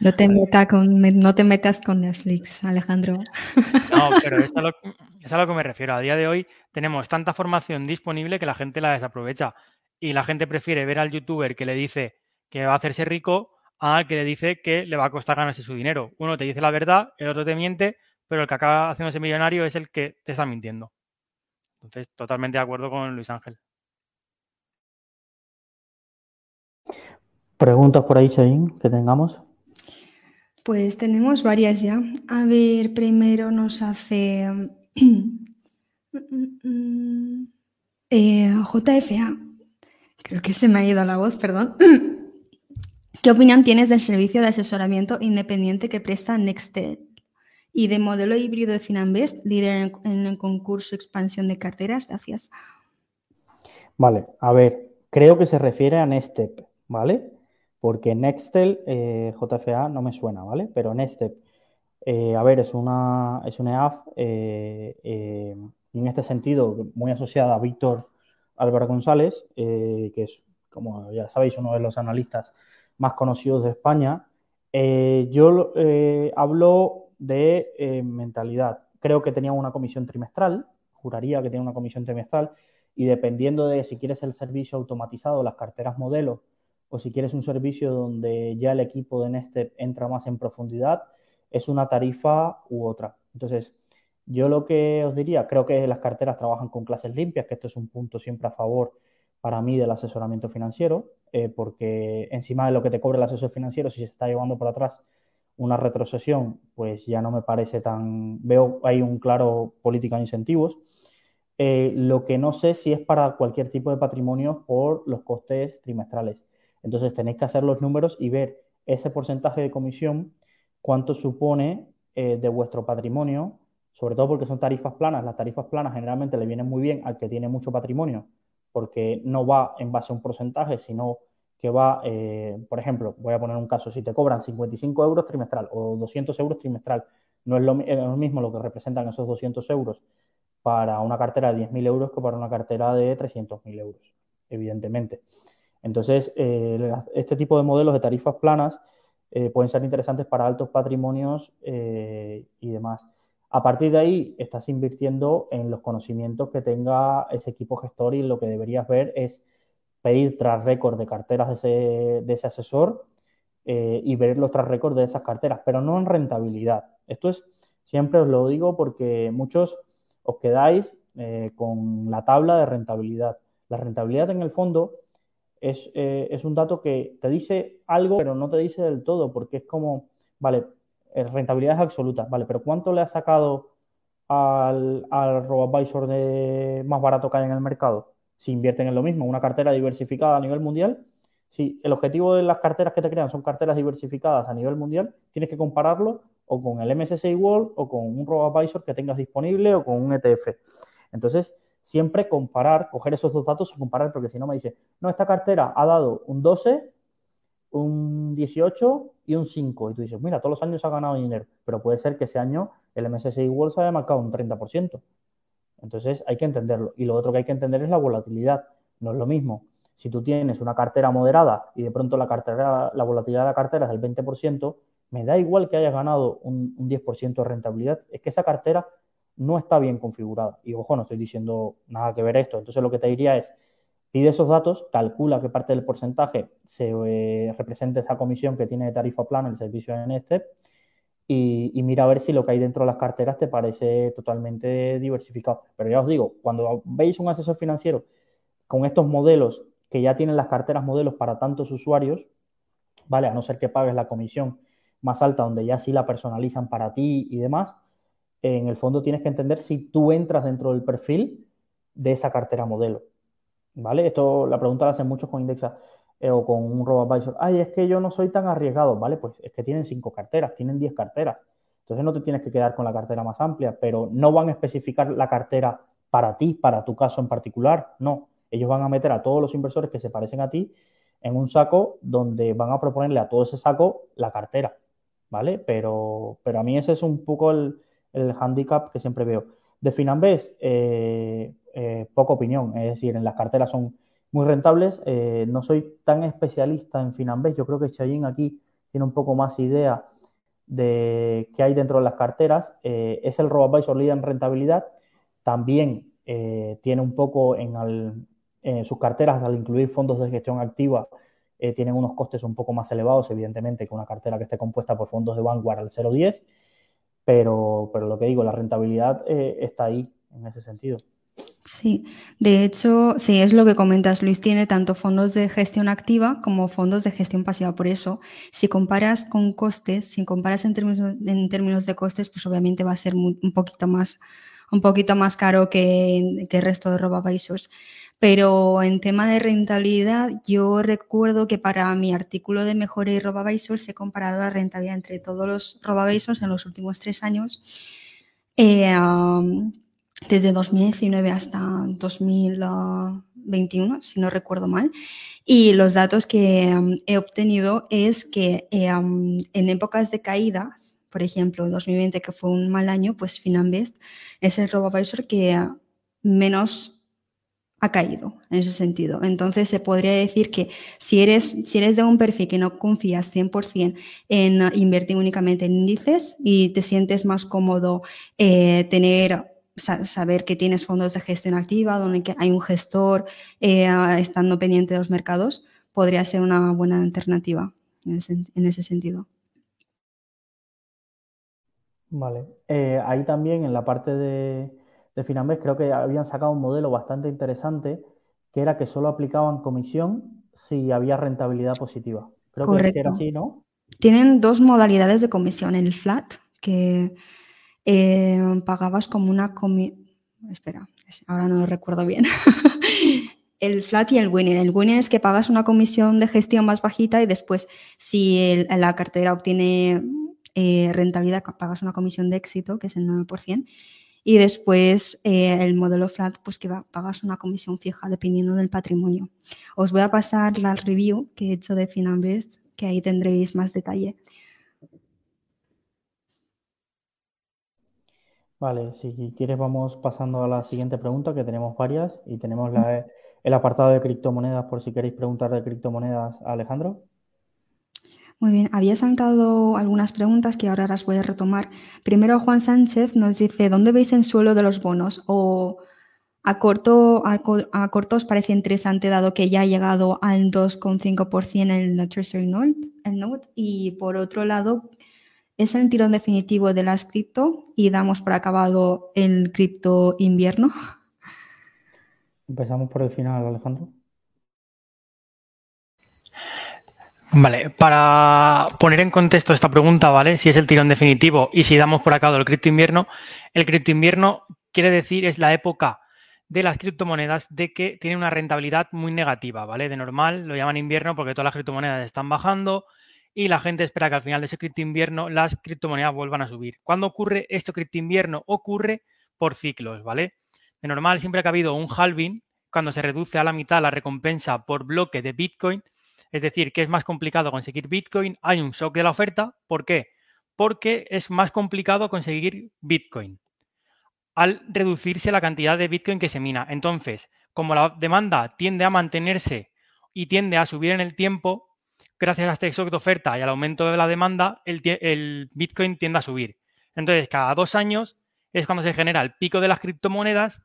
No te, con, no te metas con Netflix, Alejandro. No, pero es a, lo, es a lo que me refiero. A día de hoy tenemos tanta formación disponible que la gente la desaprovecha. Y la gente prefiere ver al youtuber que le dice que va a hacerse rico al que le dice que le va a costar ganarse su dinero. Uno te dice la verdad, el otro te miente, pero el que acaba haciéndose millonario es el que te está mintiendo. Entonces, totalmente de acuerdo con Luis Ángel. Preguntas por ahí, Shain, que tengamos. Pues tenemos varias ya. A ver, primero nos hace eh, JFA. Creo que se me ha ido la voz, perdón. ¿Qué opinión tienes del servicio de asesoramiento independiente que presta Nextel y de modelo híbrido de Finanbest, líder en el concurso expansión de carteras? Gracias. Vale, a ver, creo que se refiere a Nextep, ¿vale? Porque Nextel, eh, JFA, no me suena, ¿vale? Pero Nextel, eh, a ver, es una, es una EAF, eh, en este sentido, muy asociada a Víctor Álvaro González, que es, como ya sabéis, uno de los analistas más conocidos de España. yo hablo de mentalidad. Creo que tenía una comisión trimestral, juraría que tiene una comisión trimestral, y dependiendo de si quieres el servicio automatizado, las carteras modelo, o si quieres un servicio donde ya el equipo de Nestep entra más en profundidad, es una tarifa u otra. Entonces, yo lo que os diría, creo que las carteras trabajan con clases limpias, que esto es un punto siempre a favor para mí del asesoramiento financiero, eh, porque encima de lo que te cobra el asesor financiero, si se está llevando por atrás una retrocesión, pues ya no me parece tan... Veo hay un claro política de incentivos. Eh, lo que no sé si es para cualquier tipo de patrimonio por los costes trimestrales. Entonces tenéis que hacer los números y ver ese porcentaje de comisión, cuánto supone eh, de vuestro patrimonio, sobre todo porque son tarifas planas. Las tarifas planas generalmente le vienen muy bien al que tiene mucho patrimonio, porque no va en base a un porcentaje, sino que va, eh, por ejemplo, voy a poner un caso, si te cobran 55 euros trimestral o 200 euros trimestral, no es lo, es lo mismo lo que representan esos 200 euros para una cartera de 10.000 euros que para una cartera de 300.000 euros, evidentemente. Entonces, eh, este tipo de modelos de tarifas planas eh, pueden ser interesantes para altos patrimonios eh, y demás. A partir de ahí, estás invirtiendo en los conocimientos que tenga ese equipo gestor y lo que deberías ver es pedir tras récord de carteras de ese, asesor y ver los tras récord de esas carteras, pero no en rentabilidad. Esto es, siempre os lo digo porque muchos os quedáis con la tabla de rentabilidad. La rentabilidad en el fondo eh, es, un dato que te dice algo, pero no te dice del todo, porque es como, vale, eh, rentabilidad es absoluta, vale, pero ¿cuánto le ha sacado al, al robo-advisor de más barato que hay en el mercado? Si invierten en lo mismo, una cartera diversificada a nivel mundial, si el objetivo de las carteras que te crean son carteras diversificadas a nivel mundial, tienes que compararlo o con el MSCI World o con un robo-advisor que tengas disponible o con un ETF. Entonces, siempre comparar, coger esos dos datos y comparar, porque si no me dice, no, esta cartera ha dado un 12, un 18 y un 5. Y tú dices, mira, todos los años ha ganado dinero, pero puede ser que ese año el MSCI World se haya marcado un 30%. Entonces hay que entenderlo. Y lo otro que hay que entender es la volatilidad. No es lo mismo. Si tú tienes una cartera moderada y de pronto la, cartera, la volatilidad de la cartera es del 20%, me da igual que hayas ganado un, un 10% de rentabilidad. Es que esa cartera no está bien configurada. Y ojo, no estoy diciendo nada que ver esto. Entonces lo que te diría es, pide esos datos, calcula qué parte del porcentaje se eh, representa esa comisión que tiene de tarifa plana el servicio de Nestep y, mira a ver si lo que hay dentro de las carteras te parece totalmente diversificado. Pero ya os digo, cuando veis un asesor financiero con estos modelos que ya tienen las carteras modelos para tantos usuarios, ¿vale? A no ser que pagues la comisión más alta donde ya sí la personalizan para ti y demás, en el fondo tienes que entender si tú entras dentro del perfil de esa cartera modelo. ¿Vale? Esto la pregunta la hacen muchos con Indexa eh, o con un robo-advisor. Ay, es que yo no soy tan arriesgado. Vale, pues es que tienen cinco carteras, tienen diez carteras. Entonces no te tienes que quedar con la cartera más amplia, pero no van a especificar la cartera para ti, para tu caso en particular. No, ellos van a meter a todos los inversores que se parecen a ti en un saco donde van a proponerle a todo ese saco la cartera. ¿Vale? Pero, pero a mí ese es un poco el, el handicap que siempre veo. De Finambés, eh, eh, poca opinión, es decir, en las carteras son muy rentables. Eh, no soy tan especialista en Finambés, yo creo que Chayin aquí tiene un poco más idea de qué hay dentro de las carteras. Eh, es el RoboAdvisor líder en rentabilidad. También eh, tiene un poco en, sus carteras, al incluir fondos de gestión activa, eh, tienen unos costes un poco más elevados, evidentemente, que una cartera que esté compuesta por fondos de Vanguard al 0,10. Pero, pero lo que digo, la rentabilidad está ahí en ese sentido. Sí, de hecho, sí, es lo que comentas, Luis, tiene tanto fondos de gestión activa como fondos de gestión pasiva. Por eso, si comparas con costes, si comparas en términos, en términos de costes, pues obviamente va a ser un poquito más, un poquito más caro que, el resto de RoboAdvisors. Pero en tema de rentabilidad, yo recuerdo que para mi artículo de Mejora y RoboAdvisors he comparado la rentabilidad entre todos los RoboAdvisors en los últimos tres años. Eh, desde 2019 hasta 2021, si no recuerdo mal. Y los datos que um, he obtenido es que eh, um, en épocas de caídas, por ejemplo, 2020 que fue un mal año, pues Finanbest es el RoboAdvisor que menos ha caído en ese sentido. Entonces se podría decir que si eres, si eres de un perfil que no confías 100% en invertir únicamente en índices y te sientes más cómodo eh, tener saber que tienes fondos de gestión activa, donde hay un gestor eh, estando pendiente de los mercados, podría ser una buena alternativa en ese, sentido. Vale. Eh, ahí también en la parte de, de Finambés creo que habían sacado un modelo bastante interesante que era que solo aplicaban comisión si había rentabilidad positiva. Creo que era así, ¿no? Tienen dos modalidades de comisión, el flat, que eh, pagabas como una Espera, ahora no lo recuerdo bien. el flat y el winning. El winning es que pagas una comisión de gestión más bajita y después, si la cartera obtiene eh, rentabilidad, pagas una comisión de éxito, que es el 9%. Y después eh, el modelo flat, pues que pagas una comisión fija dependiendo del patrimonio. Os voy a pasar la review que he hecho de Finanbest, que ahí tendréis más detalle. Vale, si quieres vamos pasando a la siguiente pregunta, que tenemos varias y tenemos el apartado de criptomonedas por si queréis preguntar de criptomonedas a Alejandro. Muy bien, había saltado algunas preguntas que ahora las voy a retomar. Primero Juan Sánchez nos dice, ¿dónde veis el suelo de los bonos? O a corto, a, corto os parece interesante dado que ya ha llegado al 2,5% el Treasury Note. Y por otro lado, es el tirón definitivo de las cripto y damos por acabado el cripto invierno. Empezamos por el final, Alejandro. Vale, para poner en contexto esta pregunta, ¿vale? Si es el tirón definitivo y si damos por acabado el cripto invierno, el cripto invierno quiere decir es la época de las criptomonedas de que tiene una rentabilidad muy negativa, ¿vale? De normal lo llaman invierno porque todas las criptomonedas están bajando, y la gente espera que al final de ese cripto invierno las criptomonedas vuelvan a subir. ¿Cuándo ocurre esto cripto invierno? Ocurre por ciclos, ¿vale? De normal, siempre que ha habido un halving, cuando se reduce a la mitad la recompensa por bloque de Bitcoin, es decir, que es más complicado conseguir Bitcoin, hay un shock de la oferta. ¿Por qué? Porque es más complicado conseguir Bitcoin al reducirse la cantidad de Bitcoin que se mina. Entonces, como la demanda tiende a mantenerse y tiende a subir en el tiempo, gracias a este shock de oferta y al aumento de la demanda, el, Bitcoin tiende a subir. Entonces, cada dos años es cuando se genera el pico de las criptomonedas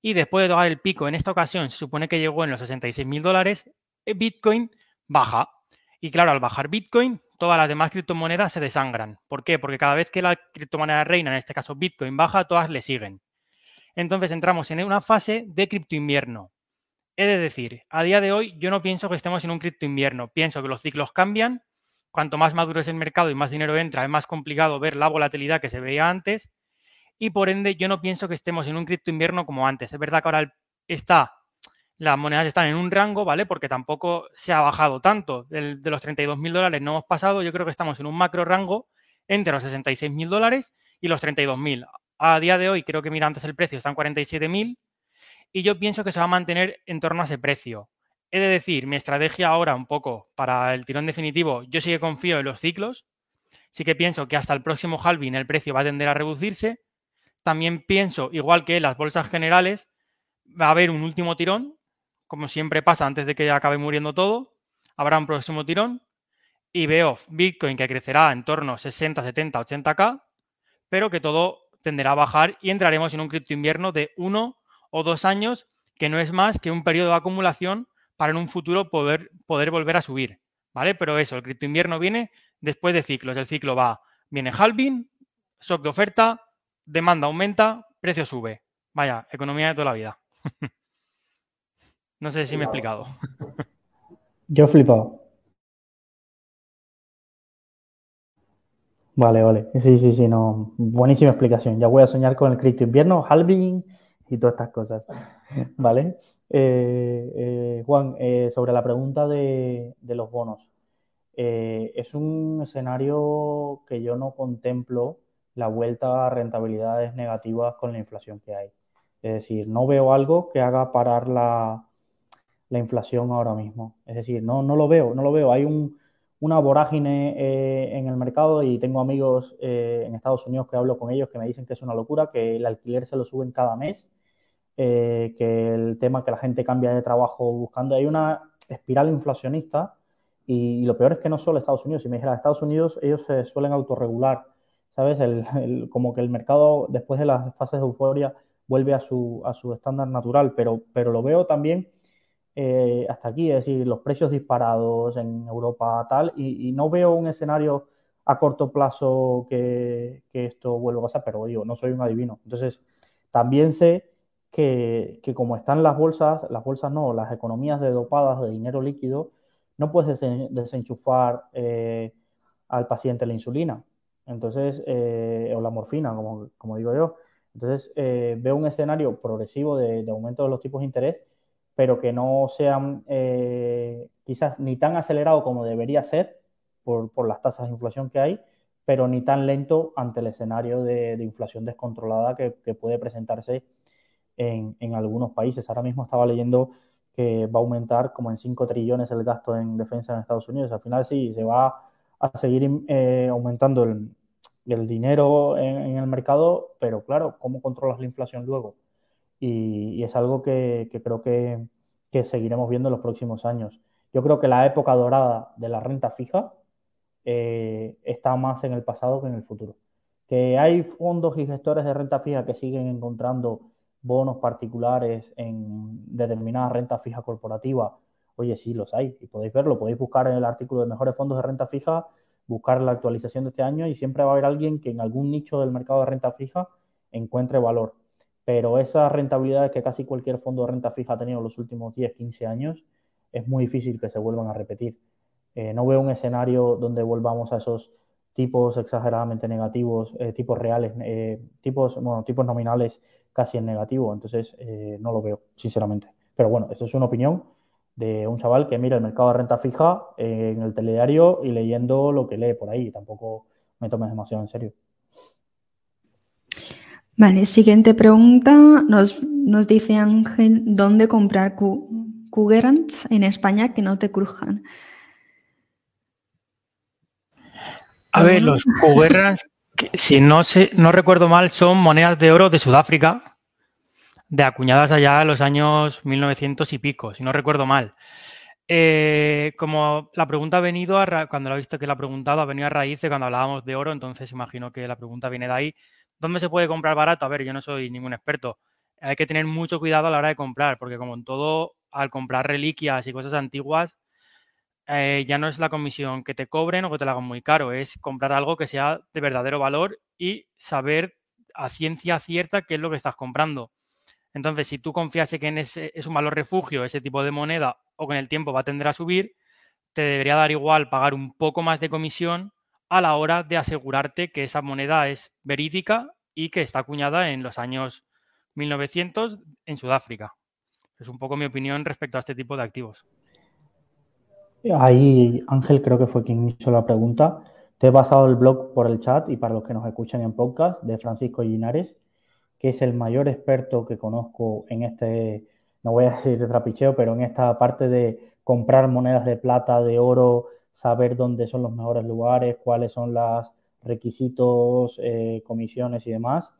y después de tocar el pico, en esta ocasión se supone que llegó en los 66 mil dólares, eh, Bitcoin baja. Y claro, al bajar Bitcoin, todas las demás criptomonedas se desangran. ¿Por qué? Porque cada vez que la criptomoneda reina, en este caso Bitcoin, baja, todas le siguen. Entonces entramos en una fase de cripto invierno. He de decir, a día de hoy yo no pienso que estemos en un cripto invierno. Pienso que los ciclos cambian. Cuanto más maduro es el mercado y más dinero entra, es más complicado ver la volatilidad que se veía antes. Y por ende, yo no pienso que estemos en un cripto invierno como antes. Es verdad que ahora está, las monedas están en un rango, ¿vale? Porque tampoco se ha bajado tanto. de los 32 mil dólares no hemos pasado. Yo creo que estamos en un macro rango entre los 66 mil dólares y los 32 mil. A día de hoy, creo que mira antes el precio, están 47 mil y yo pienso que se va a mantener en torno a ese precio. He de decir, mi estrategia ahora un poco para el tirón definitivo, yo sí que confío en los ciclos, sí que pienso que hasta el próximo halving el precio va a tender a reducirse. También pienso, igual que las bolsas generales, va a haber un último tirón, como siempre pasa antes de que acabe muriendo todo, habrá un próximo tirón y veo Bitcoin que crecerá en torno a 60, 70, 80k, pero que todo tenderá a bajar y entraremos en un cripto invierno de uno o dos años, que no es más que un periodo de acumulación para en un futuro poder, poder volver a subir, ¿vale? Pero eso, el cripto invierno viene después de ciclos. El ciclo va, viene halving, shock de oferta, demanda aumenta, precio sube. Vaya, economía de toda la vida. no sé si me he explicado. Yo he flipado. Vale, vale. Sí, sí, sí, no. Buenísima explicación. Ya voy a soñar con el cripto invierno, halving y todas estas cosas. Vale. Eh, eh, Juan, eh, sobre la pregunta de, de los bonos. es un escenario que yo no contemplo la vuelta a rentabilidades negativas con la inflación que hay. Es decir, no veo algo que haga parar la, la inflación ahora mismo. Es decir, no, no lo veo, no lo veo. Hay un, una vorágine eh, en el mercado y tengo amigos eh, en Estados Unidos que hablo con ellos que me dicen que es una locura, que el alquiler se lo suben cada mes, eh, que el tema que la gente cambia de trabajo buscando, hay una espiral inflacionista y, lo peor es que no solo Estados Unidos, si me dijera Estados Unidos, ellos se suelen autorregular, ¿sabes? El, como que el mercado después de las fases de euforia vuelve a su, a su estándar natural, pero, pero lo veo también eh, hasta aquí, es decir, los precios disparados en Europa tal, y, no veo un escenario a corto plazo que, esto vuelva a pasar, pero digo, no soy un adivino. Entonces, también sé que, como están las bolsas, las bolsas no, las economías de dopadas de dinero líquido, no puedes desenchufar eh, al paciente la insulina, entonces, eh, o la morfina, como, digo yo. Entonces, veo un escenario progresivo de aumento de los tipos de interés pero que no sean eh, quizás ni tan acelerado como debería ser por, las tasas de inflación que hay, pero ni tan lento ante el escenario de, inflación descontrolada que, puede presentarse en, algunos países. Ahora mismo estaba leyendo que va a aumentar como en 5 trillones el gasto en defensa en Estados Unidos. Al final sí, se va a seguir eh, aumentando el, dinero en, el mercado, pero claro, ¿cómo controlas la inflación luego? Y, es algo que, creo que, seguiremos viendo en los próximos años. Yo creo que la época dorada de la renta fija eh, está más en el pasado que en el futuro. Que hay fondos y gestores de renta fija que siguen encontrando bonos particulares en determinada renta fija corporativa. Oye, sí, los hay y podéis verlo, podéis buscar en el artículo de mejores fondos de renta fija, buscar la actualización de este año y siempre va a haber alguien que en algún nicho del mercado de renta fija encuentre valor pero esas rentabilidades que casi cualquier fondo de renta fija ha tenido en los últimos 10, 15 años, es muy difícil que se vuelvan a repetir. Eh, no veo un escenario donde volvamos a esos tipos exageradamente negativos, eh, tipos reales, eh, tipos, bueno, tipos nominales casi en negativo. Entonces, no lo veo, sinceramente. Pero bueno, esto es una opinión de un chaval que mira el mercado de renta fija en el telediario y leyendo lo que lee por ahí. Tampoco me tomes demasiado en serio. Vale, siguiente pregunta. Nos, nos dice Ángel, ¿dónde comprar Cougarants en España que no te crujan? A ver, los Cougarants, si no, sé, no recuerdo mal, son monedas de oro de Sudáfrica, de acuñadas allá en los años 1900 y pico, si no recuerdo mal. Eh, como la pregunta ha venido, a cuando lo ha visto que la ha preguntado, ha venido a raíz de cuando hablábamos de oro, entonces imagino que la pregunta viene de ahí. ¿Dónde se puede comprar barato? A ver, yo no soy ningún experto. Hay que tener mucho cuidado a la hora de comprar, porque como en todo, al comprar reliquias y cosas antiguas, eh, ya no es la comisión que te cobren o que te la hagan muy caro, es comprar algo que sea de verdadero valor y saber a ciencia cierta qué es lo que estás comprando. Entonces, si tú confías en que en ese, es un valor refugio, ese tipo de moneda, o en el tiempo va a tender a subir, te debería dar igual pagar un poco más de comisión a la hora de asegurarte que esa moneda es verídica y que está acuñada en los años 1900 en Sudáfrica. Es un poco mi opinión respecto a este tipo de activos. Ahí Ángel creo que fue quien hizo la pregunta. Te he pasado el blog por el chat y para los que nos escuchan en podcast de Francisco Linares, que es el mayor experto que conozco en este, no voy a decir de trapicheo, pero en esta parte de comprar monedas de plata, de oro, saber dónde son los mejores lugares, cuáles son los requisitos, eh, comisiones y demás.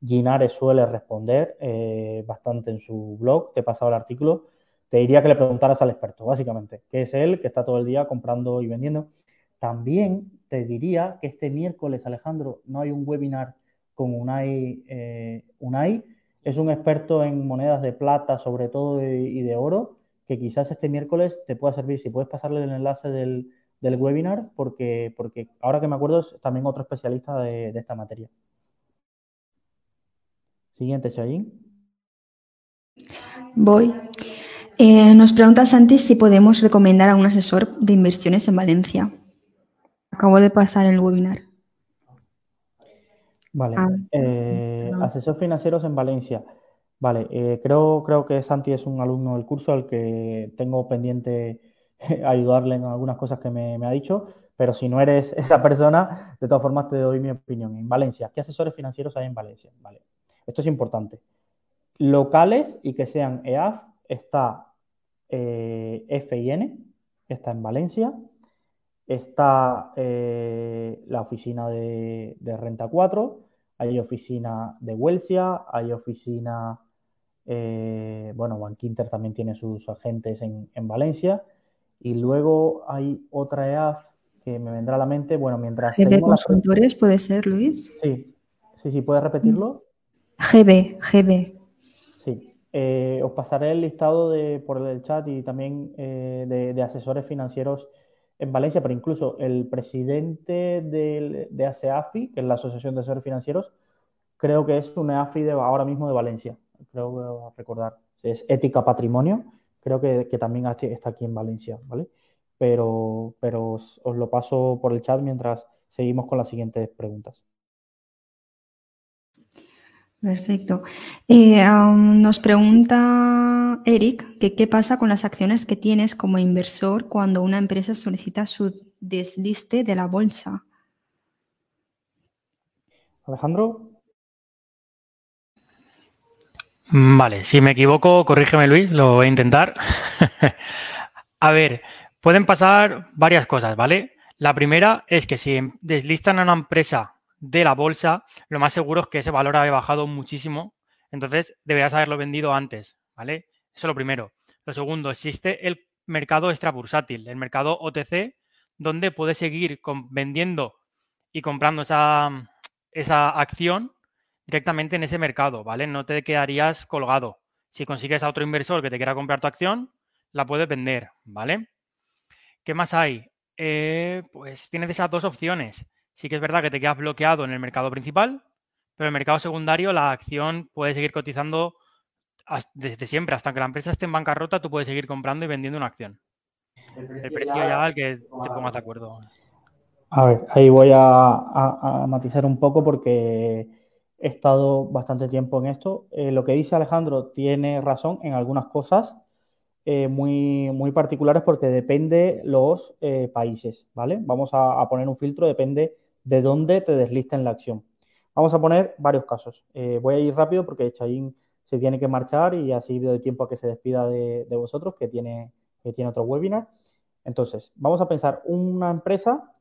Ginares suele responder eh, bastante en su blog, te he pasado el artículo. Te diría que le preguntaras al experto, básicamente, que es él que está todo el día comprando y vendiendo. También te diría que este miércoles, Alejandro, no hay un webinar con Unai. Eh, Unai es un experto en monedas de plata, sobre todo, y de oro, que quizás este miércoles te pueda servir. Si puedes pasarle el enlace del, webinar, porque, porque ahora que me acuerdo es también otro especialista de, esta materia. Siguiente, Shayin. Voy. Eh, nos pregunta Santi si podemos recomendar a un asesor de inversiones en Valencia. Acabo de pasar el webinar. Vale. Ah, eh, asesor financieros en Valencia. Vale, eh, creo, creo que Santi es un alumno del curso al que tengo pendiente ayudarle en algunas cosas que me, ha dicho, pero si no eres esa persona, de todas formas te doy mi opinión. En Valencia, ¿qué asesores financieros hay en Valencia? Vale, esto es importante. Locales y que sean EAF, está eh, FIN, está en Valencia, está eh, la oficina de, Renta 4, hay oficina de Huelsia, hay oficina, eh, bueno, Bankinter también tiene sus agentes en, Valencia, y luego hay otra EAF que me vendrá a la mente, bueno, mientras... GB Consultores puede ser, Luis. Sí, sí, sí, ¿puedes repetirlo? GB, GB. Sí, eh, os pasaré el listado de, por el chat y también de, de asesores financieros en Valencia, pero incluso el presidente de ASEAFI, que es la Asociación de Asesores Financieros, creo que es una AFI de, ahora mismo de Valencia, creo que recordar. Es Ética Patrimonio, creo que, también está aquí en Valencia, ¿vale? Pero, pero os, lo paso por el chat mientras seguimos con las siguientes preguntas. Perfecto. Eh, nos pregunta Eric que qué pasa con las acciones que tienes como inversor cuando una empresa solicita su desliste de la bolsa. Alejandro. Vale, si me equivoco, corrígeme Luis, lo voy a intentar. a ver, pueden pasar varias cosas, ¿vale? La primera es que si deslistan a una empresa de la bolsa, lo más seguro es que ese valor ha bajado muchísimo. Entonces, deberás haberlo vendido antes, ¿vale? Eso es lo primero. Lo segundo, existe el mercado extrabursátil, el mercado OTC, donde puedes seguir vendiendo y comprando esa, esa acción directamente en ese mercado, ¿vale? No te quedarías colgado. Si consigues a otro inversor que te quiera comprar tu acción, la puedes vender, ¿vale? ¿Qué más hay? Eh, pues tienes esas dos opciones sí que es verdad que te quedas bloqueado en el mercado principal, pero en el mercado secundario la acción puede seguir cotizando desde siempre, hasta que la empresa esté en bancarrota, tú puedes seguir comprando y vendiendo una acción. El precio, ya, al que te pongas de acuerdo. A ver, ahí voy a, matizar un poco porque he estado bastante tiempo en esto. Eh, lo que dice Alejandro tiene razón en algunas cosas eh, muy, muy particulares porque depende los eh, países, ¿vale? Vamos a, poner un filtro, depende de dónde te deslisten la acción. Vamos a poner varios casos. Voy a ir rápido porque Chayin se tiene que marchar y así doy tiempo a que se despida de, vosotros, que tiene, que tiene otro webinar. Entonces, vamos a pensar una empresa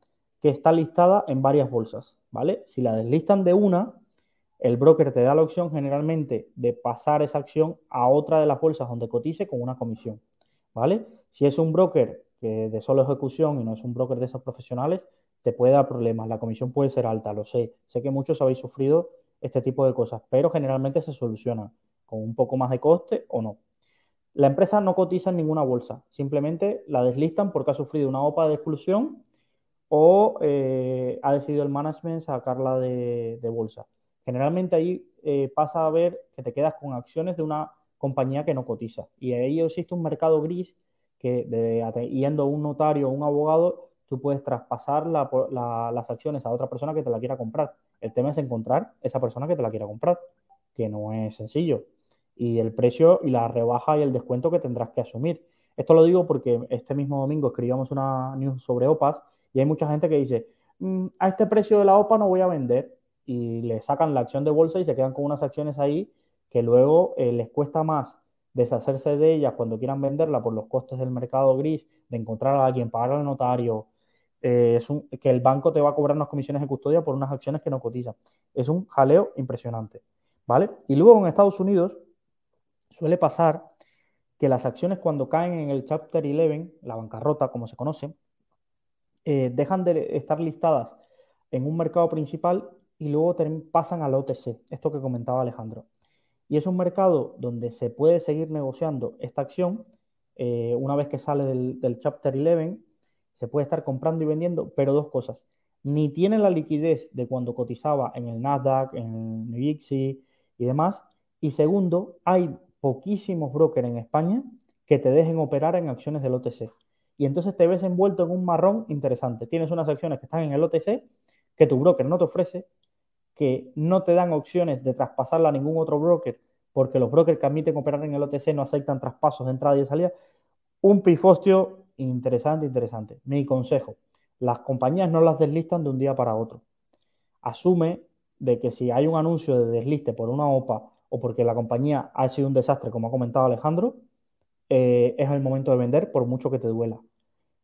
que está listada en varias bolsas, ¿vale? Si la deslistan de una, el broker te da la opción generalmente de pasar esa acción a otra de las bolsas donde cotice con una comisión, ¿vale? Si es un broker de solo ejecución y no es un broker de esos profesionales, te puede dar problemas, la comisión puede ser alta, lo sé. Sé que muchos habéis sufrido este tipo de cosas, pero generalmente se solucionan con un poco más de coste o no. La empresa no cotiza en ninguna bolsa, simplemente la deslistan porque ha sufrido una OPA de exclusión o eh, ha decidido el management sacarla de, bolsa. Generalmente ahí eh, pasa a ver que te quedas con acciones de una compañía que no cotiza. Y ahí existe un mercado gris que, de, yendo a un notario o un abogado, tú puedes traspasar las acciones a otra persona que te la quiera comprar. El tema es encontrar esa persona que te la quiera comprar, que no es sencillo. Y el precio y la rebaja y el descuento que tendrás que asumir. Esto lo digo porque este mismo domingo escribíamos una news sobre OPAs y hay mucha gente que dice, mm, a este precio de la OPA no voy a vender y le sacan la acción de bolsa y se quedan con unas acciones ahí que luego eh, les cuesta más deshacerse de ellas cuando quieran venderla por los costes del mercado gris, de encontrar a alguien, pagar al notario, eh, es un, que el banco te va a cobrar unas comisiones de custodia por unas acciones que no cotizan. Es un jaleo impresionante, ¿vale? Y luego en Estados Unidos suele pasar que las acciones cuando caen en el Chapter 11, la bancarrota como se conoce, eh, dejan de estar listadas en un mercado principal y luego pasan al OTC, esto que comentaba Alejandro. Y es un mercado donde se puede seguir negociando esta acción eh, una vez que sale del, Chapter 11, se puede estar comprando y vendiendo, pero dos cosas. Ni tiene la liquidez de cuando cotizaba en el Nasdaq, en el y demás. Y segundo, hay poquísimos brokers en España que te dejen operar en acciones del OTC. Y entonces te ves envuelto en un marrón interesante. Tienes unas acciones que están en el OTC que tu broker no te ofrece, que no te dan opciones de traspasarla a ningún otro broker porque los brokers que admiten operar en el OTC no aceptan traspasos de entrada y de salida. Un pifostio interesante, interesante. Mi consejo, las compañías no las deslistan de un día para otro. Asume de que si hay un anuncio de desliste por una OPA o porque la compañía ha sido un desastre, como ha comentado Alejandro, eh, es el momento de vender por mucho que te duela.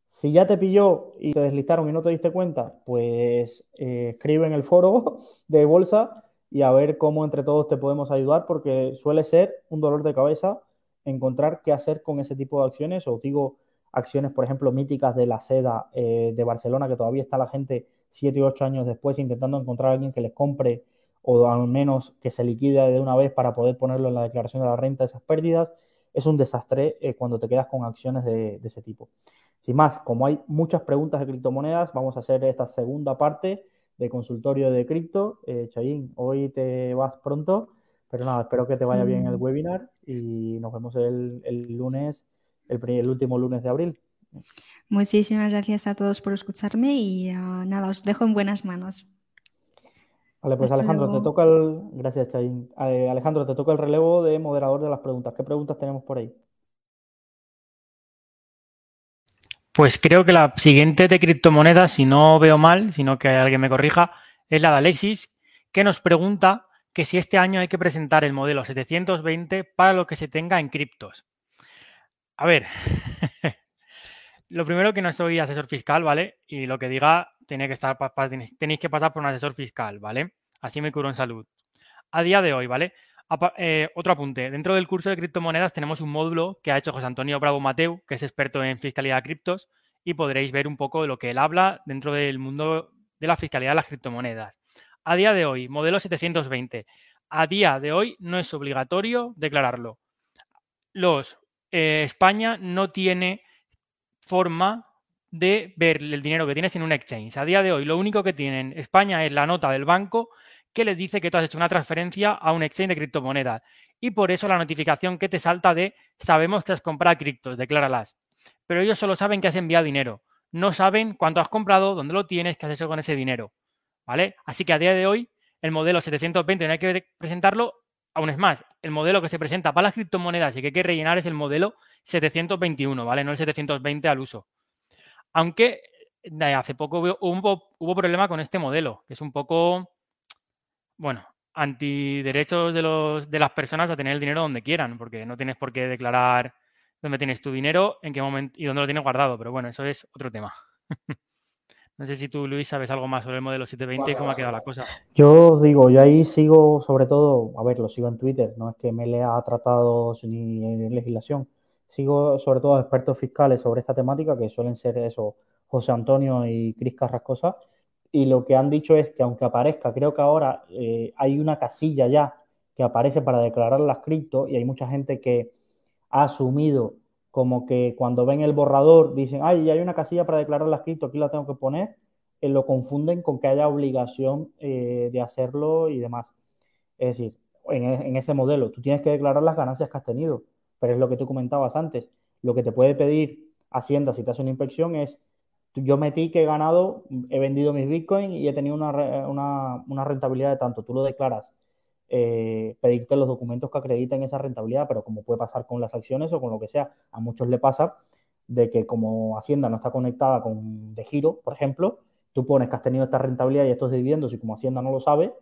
Si ya te pilló y te deslistaron y no te diste cuenta, pues eh, escribe en el foro de bolsa y a ver cómo entre todos te podemos ayudar, porque suele ser un dolor de cabeza encontrar qué hacer con ese tipo de acciones, o digo acciones, por ejemplo, míticas de la seda eh, de Barcelona, que todavía está la gente 7 u 8 años después intentando encontrar a alguien que les compre o al menos que se liquide de una vez para poder ponerlo en la declaración de la renta esas pérdidas. Es un desastre eh, cuando te quedas con acciones de ese tipo. Sin más, como hay muchas preguntas de criptomonedas, vamos a hacer esta segunda parte de consultorio de cripto. Eh, hoy te vas pronto, pero nada, espero que te vaya bien el mm. webinar y nos vemos el, lunes, el, último lunes de abril. Muchísimas gracias a todos por escucharme y ah, nada, os dejo en buenas manos. Vale, pues Alejandro, te toca el. Gracias, Chayin. Eh, Alejandro, te toca el relevo de moderador de las preguntas. ¿Qué preguntas tenemos por ahí? Pues creo que la siguiente de criptomonedas, si no veo mal, sino que alguien me corrija, es la de Alexis, que nos pregunta que si este año hay que presentar el modelo 720 para lo que se tenga en criptos. A ver, lo primero que no soy asesor fiscal, ¿vale? Y lo que diga tiene que estar, tenéis que pasar por un asesor fiscal, ¿vale? Así me curo en salud. A día de hoy, ¿vale? Eh, otro apunte. Dentro del curso de criptomonedas tenemos un módulo que ha hecho José Antonio Bravo Mateu, que es experto en fiscalidad de criptos, y podréis ver un poco de lo que él habla dentro del mundo de la fiscalidad de las criptomonedas. A día de hoy, modelo 720. A día de hoy no es obligatorio declararlo. Los eh, España no tiene forma de ver el dinero que tienes en un exchange. A día de hoy, lo único que tienen España es la nota del banco que le dice que tú has hecho una transferencia a un exchange de criptomonedas. Y por eso la notificación que te salta de sabemos que has comprado criptos, decláralas. Pero ellos solo saben que has enviado dinero. No saben cuánto has comprado, dónde lo tienes, qué has hecho con ese dinero. ¿Vale? Así que a día de hoy, el modelo 720 no hay que presentarlo. Aún es más, el modelo que se presenta para las criptomonedas y que hay que rellenar es el modelo 721, ¿vale? No el 720 al uso. Aunque eh, hace poco hubo, hubo problema con este modelo, que es un poco bueno, antiderechos de, los, de las personas a tener el dinero donde quieran, porque no tienes por qué declarar dónde tienes tu dinero, en qué momento y dónde lo tienes guardado, pero bueno, eso es otro tema. no sé si tú, Luis, sabes algo más sobre el modelo 720 y cómo ha quedado la cosa. Yo digo, yo ahí sigo sobre todo, a ver, lo sigo en Twitter, no es que me lea tratados ni en legislación, sigo sobre todo a expertos fiscales sobre esta temática, que suelen ser eso, José Antonio y Cris Carrascosa, y lo que han dicho es que aunque aparezca, creo que ahora eh, hay una casilla ya que aparece para declarar las cripto y hay mucha gente que ha asumido como que cuando ven el borrador dicen, ay, ya hay una casilla para declarar las cripto, aquí la tengo que poner, eh, lo confunden con que haya obligación eh, de hacerlo y demás. Es decir, en, en ese modelo tú tienes que declarar las ganancias que has tenido, pero es lo que tú comentabas antes. Lo que te puede pedir Hacienda si te hace una inspección es yo metí que he ganado, he vendido mis bitcoins y he tenido una, rentabilidad de tanto. Tú lo declaras, eh, pedirte los documentos que acrediten esa rentabilidad, pero como puede pasar con las acciones o con lo que sea, a muchos le pasa de que como Hacienda no está conectada con de giro, por ejemplo, tú pones que has tenido esta rentabilidad y estos dividendos y como Hacienda no lo sabe,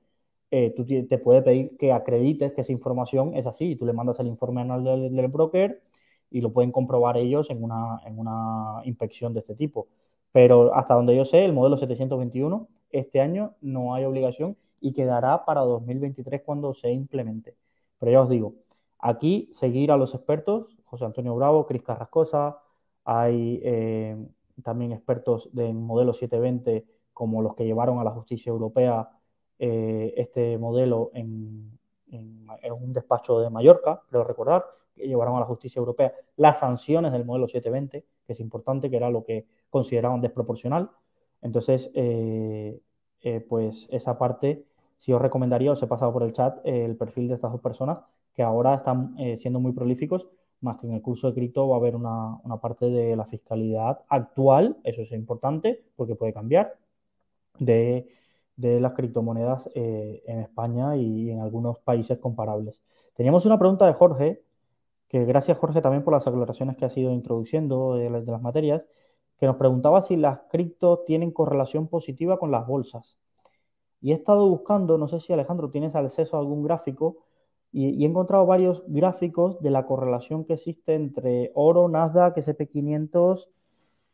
eh, tú te puede pedir que acredites que esa información es así y tú le mandas el informe anual del, del broker y lo pueden comprobar ellos en una, en una inspección de este tipo. Pero hasta donde yo sé, el modelo 721 este año no hay obligación y quedará para 2023 cuando se implemente. Pero ya os digo, aquí seguir a los expertos, José Antonio Bravo, Cris Carrascosa, hay eh, también expertos de modelo 720 como los que llevaron a la justicia europea eh, este modelo en, un despacho de Mallorca, creo recordar, que llevaron a la justicia europea las sanciones del modelo 720, que es importante, que era lo que consideraban desproporcional. Entonces, eh, eh, pues esa parte, si os recomendaría, os he pasado por el chat el perfil de estas dos personas que ahora están siendo muy prolíficos, más que en el curso de cripto va a haber una, una parte de la fiscalidad actual, eso es importante porque puede cambiar, de, las criptomonedas eh, en España y en algunos países comparables. Teníamos una pregunta de Jorge, que gracias Jorge también por las aclaraciones que has ido introduciendo de, las materias, que nos preguntaba si las cripto tienen correlación positiva con las bolsas. Y he estado buscando, no sé si Alejandro tienes acceso a algún gráfico, y, he encontrado varios gráficos de la correlación que existe entre oro, Nasdaq, SP500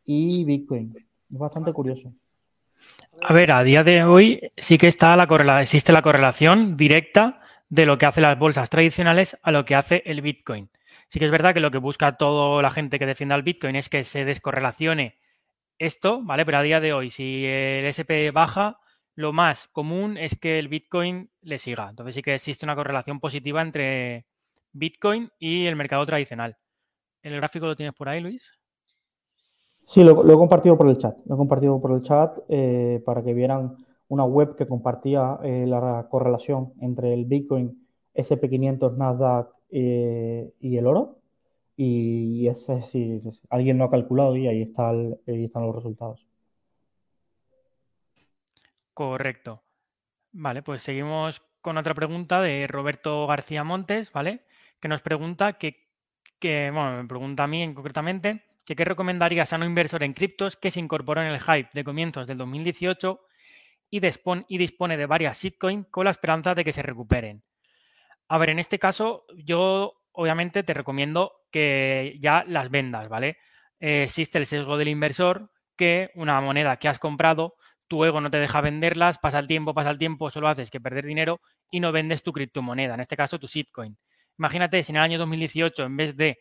y Bitcoin. Es bastante curioso. A ver, a día de hoy sí que está la existe la correlación directa de lo que hace las bolsas tradicionales a lo que hace el Bitcoin. Sí que es verdad que lo que busca toda la gente que defienda el Bitcoin es que se descorrelacione esto, ¿vale? Pero a día de hoy, si el SP baja, lo más común es que el Bitcoin le siga. Entonces sí que existe una correlación positiva entre Bitcoin y el mercado tradicional. ¿El gráfico lo tienes por ahí, Luis? Sí, lo, he compartido por el chat. Lo he compartido por el chat eh, para que vieran una web que compartía eh, la correlación entre el Bitcoin, SP500, Nasdaq eh, y el oro. Y ese sí, alguien lo ha calculado y ahí, está ahí están los resultados. Correcto. Vale, pues seguimos con otra pregunta de Roberto García Montes, ¿vale? Que nos pregunta que, que bueno, me pregunta a mí en concretamente que qué recomendarías a un inversor en criptos que se incorporó en el hype de comienzos del 2018 y, dispone de varias shitcoins con la esperanza de que se recuperen. A ver, en este caso yo obviamente te recomiendo que ya las vendas, ¿vale? Eh, existe el sesgo del inversor que una moneda que has comprado, tu ego no te deja venderlas, pasa el tiempo, pasa el tiempo, solo haces que perder dinero y no vendes tu criptomoneda, en este caso tu shitcoin. Imagínate si en el año 2018 en vez de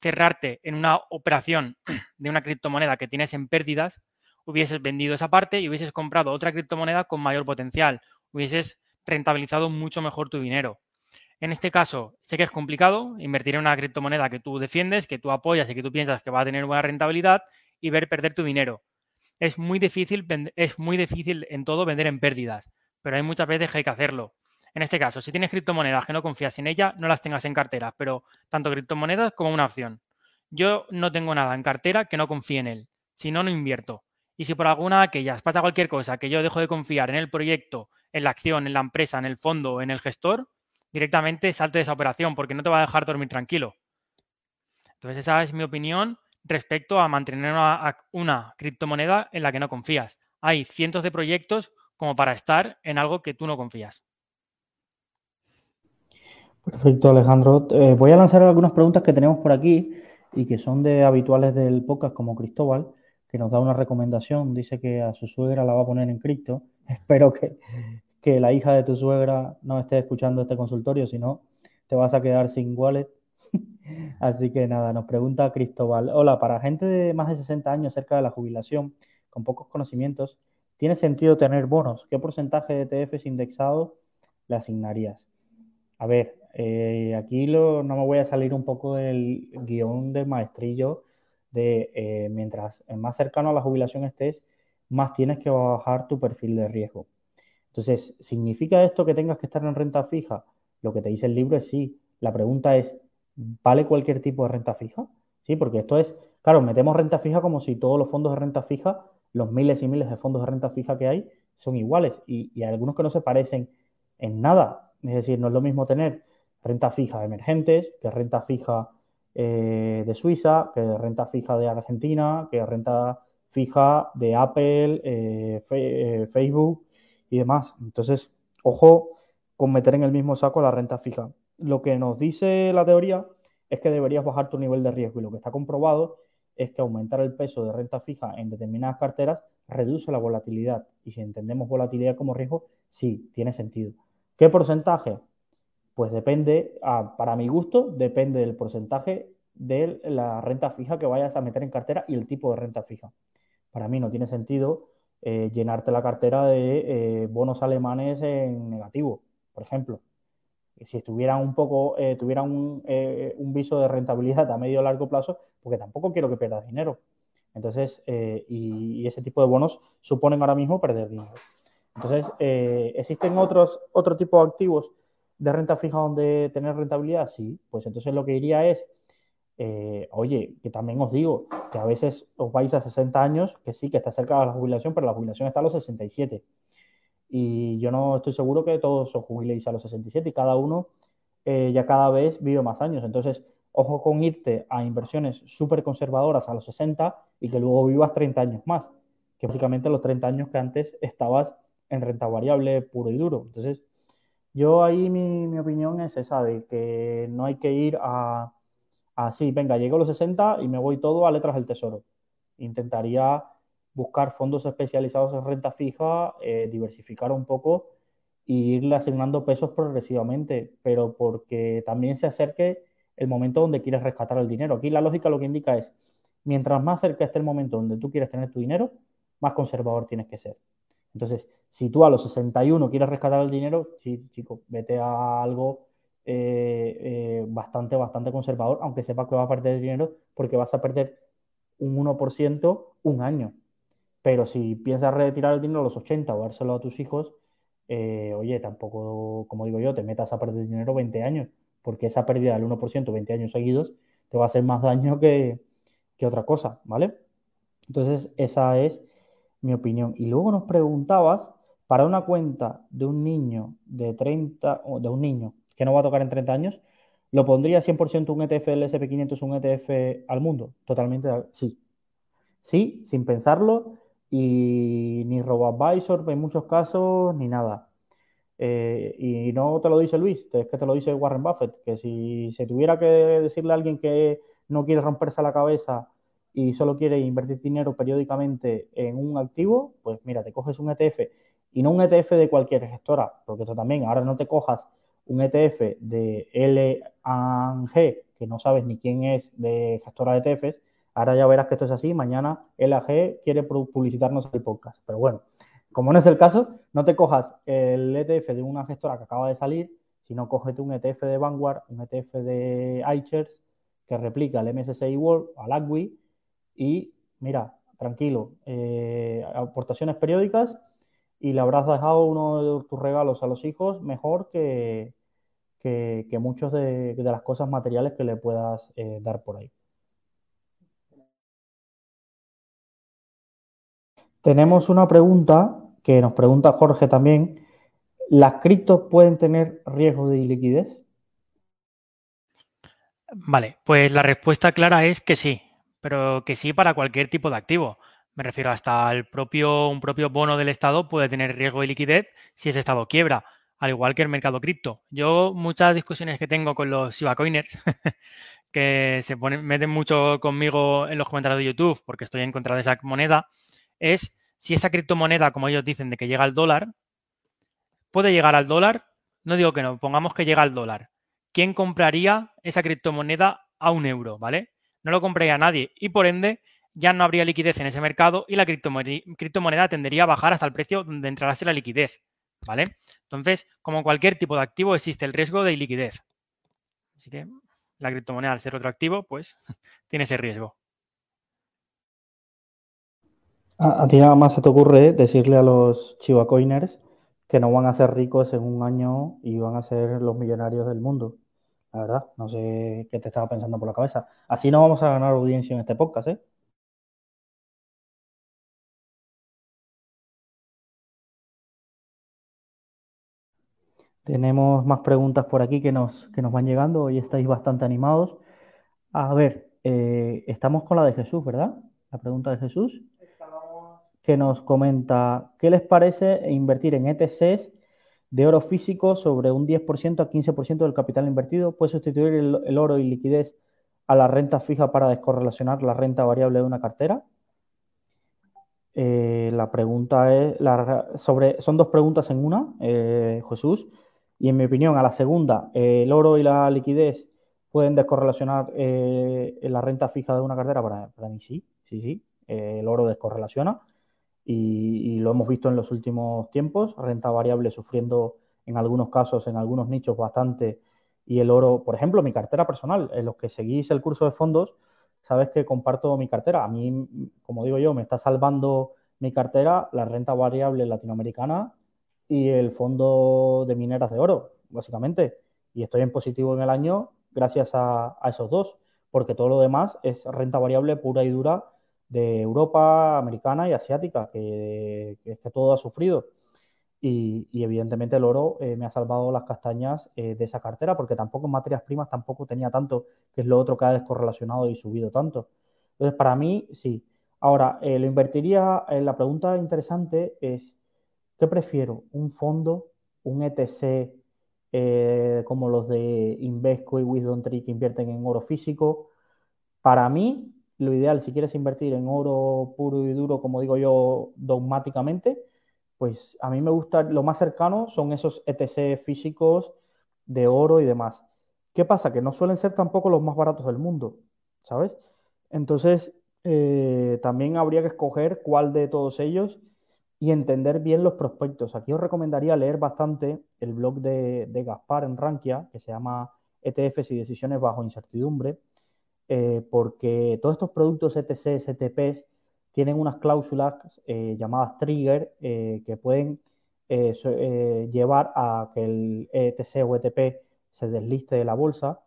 cerrarte en una operación de una criptomoneda que tienes en pérdidas, hubieses vendido esa parte y hubieses comprado otra criptomoneda con mayor potencial, hubieses rentabilizado mucho mejor tu dinero. En este caso, sé que es complicado invertir en una criptomoneda que tú defiendes, que tú apoyas y que tú piensas que va a tener buena rentabilidad y ver perder tu dinero. Es muy difícil, es muy difícil en todo vender en pérdidas, pero hay muchas veces que hay que hacerlo. En este caso, si tienes criptomonedas que no confías en ella, no las tengas en cartera, pero tanto criptomonedas como una opción. Yo no tengo nada en cartera que no confíe en él. Si no, no invierto. Y si por alguna de aquellas pasa cualquier cosa que yo dejo de confiar en el proyecto, en la acción, en la empresa, en el fondo, en el gestor, directamente salte de esa operación porque no te va a dejar dormir tranquilo. Entonces esa es mi opinión respecto a mantener una, una, criptomoneda en la que no confías. Hay cientos de proyectos como para estar en algo que tú no confías. Perfecto, Alejandro. Eh, voy a lanzar algunas preguntas que tenemos por aquí y que son de habituales del podcast, como Cristóbal, que nos da una recomendación. Dice que a su suegra la va a poner en cripto. Espero que, que la hija de tu suegra no esté escuchando este consultorio, si no, te vas a quedar sin wallet. Así que nada, nos pregunta Cristóbal. Hola, para gente de más de 60 años cerca de la jubilación, con pocos conocimientos, ¿tiene sentido tener bonos? ¿Qué porcentaje de ETFs indexados le asignarías? A ver, eh, aquí no me voy a salir un poco del guion del maestrillo de eh, mientras más cercano a la jubilación estés, más tienes que bajar tu perfil de riesgo. Entonces, ¿significa esto que tengas que estar en renta fija? Lo que te dice el libro es sí. La pregunta es, ¿vale cualquier tipo de renta fija? Sí, porque esto es, claro, metemos renta fija como si todos los fondos de renta fija, los miles y miles de fondos de renta fija que hay, son iguales y, y hay algunos que no se parecen en nada. Es decir, no es lo mismo tener renta fija emergentes, que renta fija eh, de Suiza, que renta fija de Argentina, que renta fija de Apple, eh, eh, Facebook y demás. Entonces, ojo con meter en el mismo saco la renta fija. Lo que nos dice la teoría es que deberías bajar tu nivel de riesgo y lo que está comprobado es que aumentar el peso de renta fija en determinadas carteras reduce la volatilidad. Y si entendemos volatilidad como riesgo, sí, tiene sentido. ¿Qué porcentaje? Pues depende, para mi gusto, depende del porcentaje de la renta fija que vayas a meter en cartera y el tipo de renta fija. para mí no tiene sentido eh, llenarte la cartera de eh, bonos alemanes en negativo, por ejemplo. Si estuvieran un poco, eh, tuvieran un, un, viso de rentabilidad a medio o largo plazo, porque tampoco quiero que pierdas dinero. Entonces, y, y, ese tipo de bonos suponen ahora mismo perder dinero. Entonces, ¿existen otros otro tipo de activos de renta fija donde tener rentabilidad? Sí, pues entonces lo que diría es eh, oye, que también os digo que a veces os vais a 60 años, que sí, que está cerca de la jubilación, pero la jubilación está a los 67. Y yo no estoy seguro que todos os jubiléis a los 67 y cada uno eh, ya cada vez vive más años. Entonces, ojo con irte a inversiones súper conservadoras a los 60 y que luego vivas 30 años más, que básicamente los 30 años que antes estabas en renta variable puro y duro. Entonces, yo ahí mi, mi opinión es esa, de que no hay que ir a así, venga, llego a los 60 y me voy todo a letras del tesoro. Intentaría buscar fondos especializados en renta fija, eh, diversificar un poco e irle asignando pesos progresivamente, pero porque también se acerque el momento donde quieres rescatar el dinero. Aquí la lógica lo que indica es, mientras más cerca esté el momento donde tú quieres tener tu dinero, más conservador tienes que ser. Entonces, si tú a los 61 quieres rescatar el dinero, sí, chico, vete a algo eh, eh, bastante, bastante conservador, aunque sepa que va a perder dinero porque vas a perder un 1% un año. Pero si piensas retirar el dinero a los 80 o dárselo a tus hijos, eh, oye, tampoco, como digo yo, te metas a perder dinero 20 años, porque esa pérdida del 1% 20 años seguidos te va a hacer más daño que, que otra cosa, ¿vale? Entonces, esa es mi opinión. Y luego nos preguntabas, para una cuenta de un niño de 30, o de un niño que no va a tocar en 30 años, ¿lo pondría 100% un ETF del SP500, un ETF al mundo? Totalmente sí. Sí, sin pensarlo y ni robo-advisor en muchos casos, ni nada. Eh, y no te lo dice Luis, es que te lo dice Warren Buffett, que si se tuviera que decirle a alguien que no quiere romperse la cabeza y solo quiere invertir dinero periódicamente en un activo, pues mira, te coges un ETF y no un ETF de cualquier gestora, porque eso también, ahora no te cojas un ETF de L&G, que no sabes ni quién es de gestora de ETFs, ahora ya verás que esto es así, mañana L&G quiere publicitarnos el podcast. Pero bueno, como no es el caso, no te cojas el ETF de una gestora que acaba de salir, sino cógete un ETF de Vanguard, un ETF de iShares que replica el MSCI World, al ACWI, y mira, tranquilo, eh, aportaciones periódicas y le habrás dejado uno de tus regalos a los hijos mejor que, que, muchas de, de, las cosas materiales que le puedas eh, dar por ahí. Tenemos una pregunta que nos pregunta Jorge también. ¿Las criptos pueden tener riesgo de liquidez? Vale, pues la respuesta clara es que sí, pero que sí para cualquier tipo de activo. Me refiero hasta el propio, un propio bono del Estado puede tener riesgo de liquidez si ese Estado quiebra, al igual que el mercado cripto. Yo muchas discusiones que tengo con los Shiba Coiners, que se ponen, meten mucho conmigo en los comentarios de YouTube porque estoy en contra de esa moneda, es si esa criptomoneda, como ellos dicen, de que llega al dólar, puede llegar al dólar. No digo que no, pongamos que llega al dólar. ¿Quién compraría esa criptomoneda a un euro, ¿vale? No lo compraría nadie y por ende ya no habría liquidez en ese mercado y la criptomoneda tendería a bajar hasta el precio donde entrarase la liquidez. ¿Vale? Entonces, como cualquier tipo de activo, existe el riesgo de liquidez. Así que la criptomoneda, al ser otro activo, pues tiene ese riesgo. A, ti nada más se te ocurre decirle a los chivacoiners que no van a ser ricos en un año y van a ser los millonarios del mundo. La verdad, no sé qué te estaba pensando por la cabeza. Así no vamos a ganar audiencia en este podcast, ¿eh? Tenemos más preguntas por aquí que nos, que nos van llegando. Hoy estáis bastante animados. A ver, eh, estamos con la de Jesús, ¿verdad? La pregunta de Jesús. Que nos comenta, ¿qué les parece invertir en ETCs de oro físico sobre un 10% a 15% del capital invertido? ¿Puede sustituir el, oro y liquidez a la renta fija para descorrelacionar la renta variable de una cartera? Eh, la pregunta es sobre, son dos preguntas en una, eh, Jesús. Y en mi opinión, a la segunda, eh, el oro y la liquidez pueden descorrelacionar eh, la renta fija de una cartera. Para, para mí sí, sí, sí. el oro descorrelaciona y, lo hemos visto en los últimos tiempos, renta variable sufriendo en algunos casos, en algunos nichos bastante y el oro, por ejemplo, mi cartera personal, en los que seguís el curso de fondos, sabes que comparto mi cartera. A mí, como digo yo, me está salvando mi cartera la renta variable latinoamericana y el fondo de mineras de oro, básicamente. Y estoy en positivo en el año gracias a, esos dos, porque todo lo demás es renta variable pura y dura de Europa, americana y asiática, que, que, que todo ha sufrido. Y, evidentemente el oro eh, me ha salvado las castañas eh, de esa cartera, porque tampoco en materias primas tampoco tenía tanto, que es lo otro que ha descorrelacionado y subido tanto. Entonces, para mí, sí. Ahora, eh, lo invertiría, la pregunta interesante es, ¿qué prefiero? ¿Un fondo, un ETC como los de Invesco y Wisdom Tree que invierten en oro físico? Para mí, lo ideal, si quieres invertir en oro puro y duro, como digo yo, dogmáticamente, pues a mí me gusta, lo más cercano son esos ETC físicos de oro y demás. ¿Qué pasa? Que no suelen ser tampoco los más baratos del mundo, ¿sabes? Entonces, eh, también habría que escoger cuál de todos ellos y entender bien los prospectos. Aquí os recomendaría leer bastante el blog de, Gaspar en Rankia, que se llama ETFs y decisiones bajo incertidumbre, eh, porque todos estos productos ETC, STPs, tienen unas cláusulas eh, llamadas trigger eh, que pueden eh, llevar a que el ETC o ETP se desliste de la bolsa.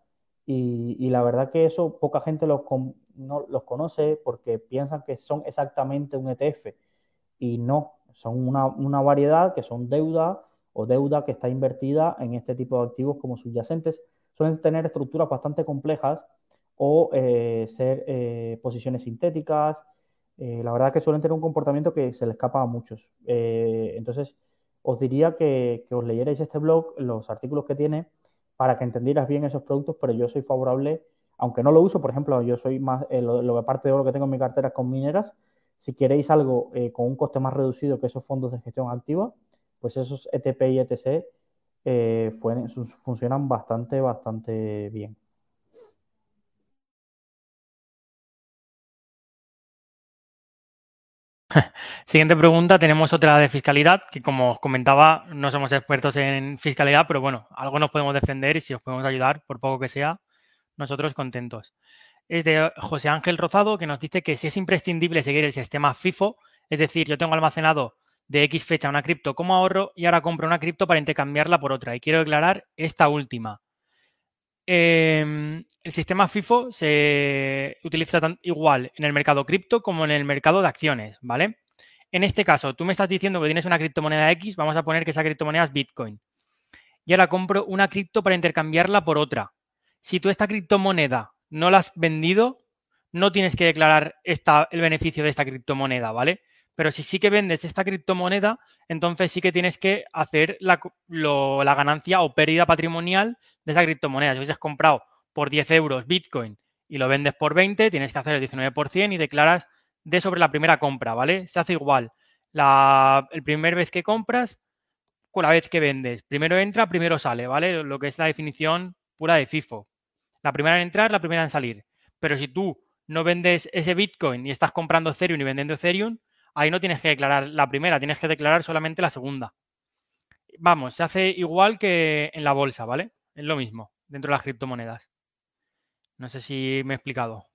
Y, la verdad que eso poca gente los, no, los conoce porque piensan que son exactamente un ETF. Y no, son una, una variedad que son deuda o deuda que está invertida en este tipo de activos como subyacentes. Suelen tener estructuras bastante complejas o ser posiciones sintéticas, eh, la verdad que suelen tener un comportamiento que se le escapa a muchos. Eh, entonces, os diría que, os leyerais este blog, los artículos que tiene, para que entendieras bien esos productos, pero yo soy favorable, aunque no lo uso, por ejemplo, yo soy más, eh, lo, lo, parte de oro que tengo en mi cartera es con mineras. Si queréis algo con un coste más reducido que esos fondos de gestión activa, pues esos ETP y ETC funcionan bastante, bastante bien. Siguiente pregunta, tenemos otra de fiscalidad, que como os comentaba, no somos expertos en fiscalidad, pero bueno, algo nos podemos defender y si os podemos ayudar, por poco que sea, nosotros contentos. Es de José Ángel Rozado, que nos dice que si es imprescindible seguir el sistema FIFO, es decir, yo tengo almacenado de X fecha una cripto como ahorro y ahora compro una cripto para intercambiarla por otra. Y quiero declarar esta última. Em, el sistema FIFO se utiliza igual en el mercado cripto como en el mercado de acciones, ¿vale? En este caso, tú me estás diciendo que tienes una criptomoneda X, vamos a poner que esa criptomoneda es Bitcoin. Y ahora compro una cripto para intercambiarla por otra. Si tú esta criptomoneda no la has vendido, no tienes que declarar el beneficio de esta criptomoneda, ¿vale? Pero si sí que vendes esta criptomoneda, entonces sí que tienes que hacer la, ganancia o pérdida patrimonial de esa criptomoneda. Si hubieses comprado por 10 euros Bitcoin y lo vendes por 20, tienes que hacer el 19% y declaras de sobre la primera compra, ¿vale? Se hace igual. La el primer vez que compras con la vez que vendes. Primero entra, primero sale, ¿vale? Lo que es la definición pura de FIFO. La primera en entrar, la primera en salir. Pero si tú no vendes ese Bitcoin y estás comprando Ethereum y vendiendo Ethereum, ahí no tienes que declarar la primera, tienes que declarar solamente la segunda. Vamos, se hace igual que en la bolsa, ¿vale? Es lo mismo, dentro de las criptomonedas. No sé si me he explicado.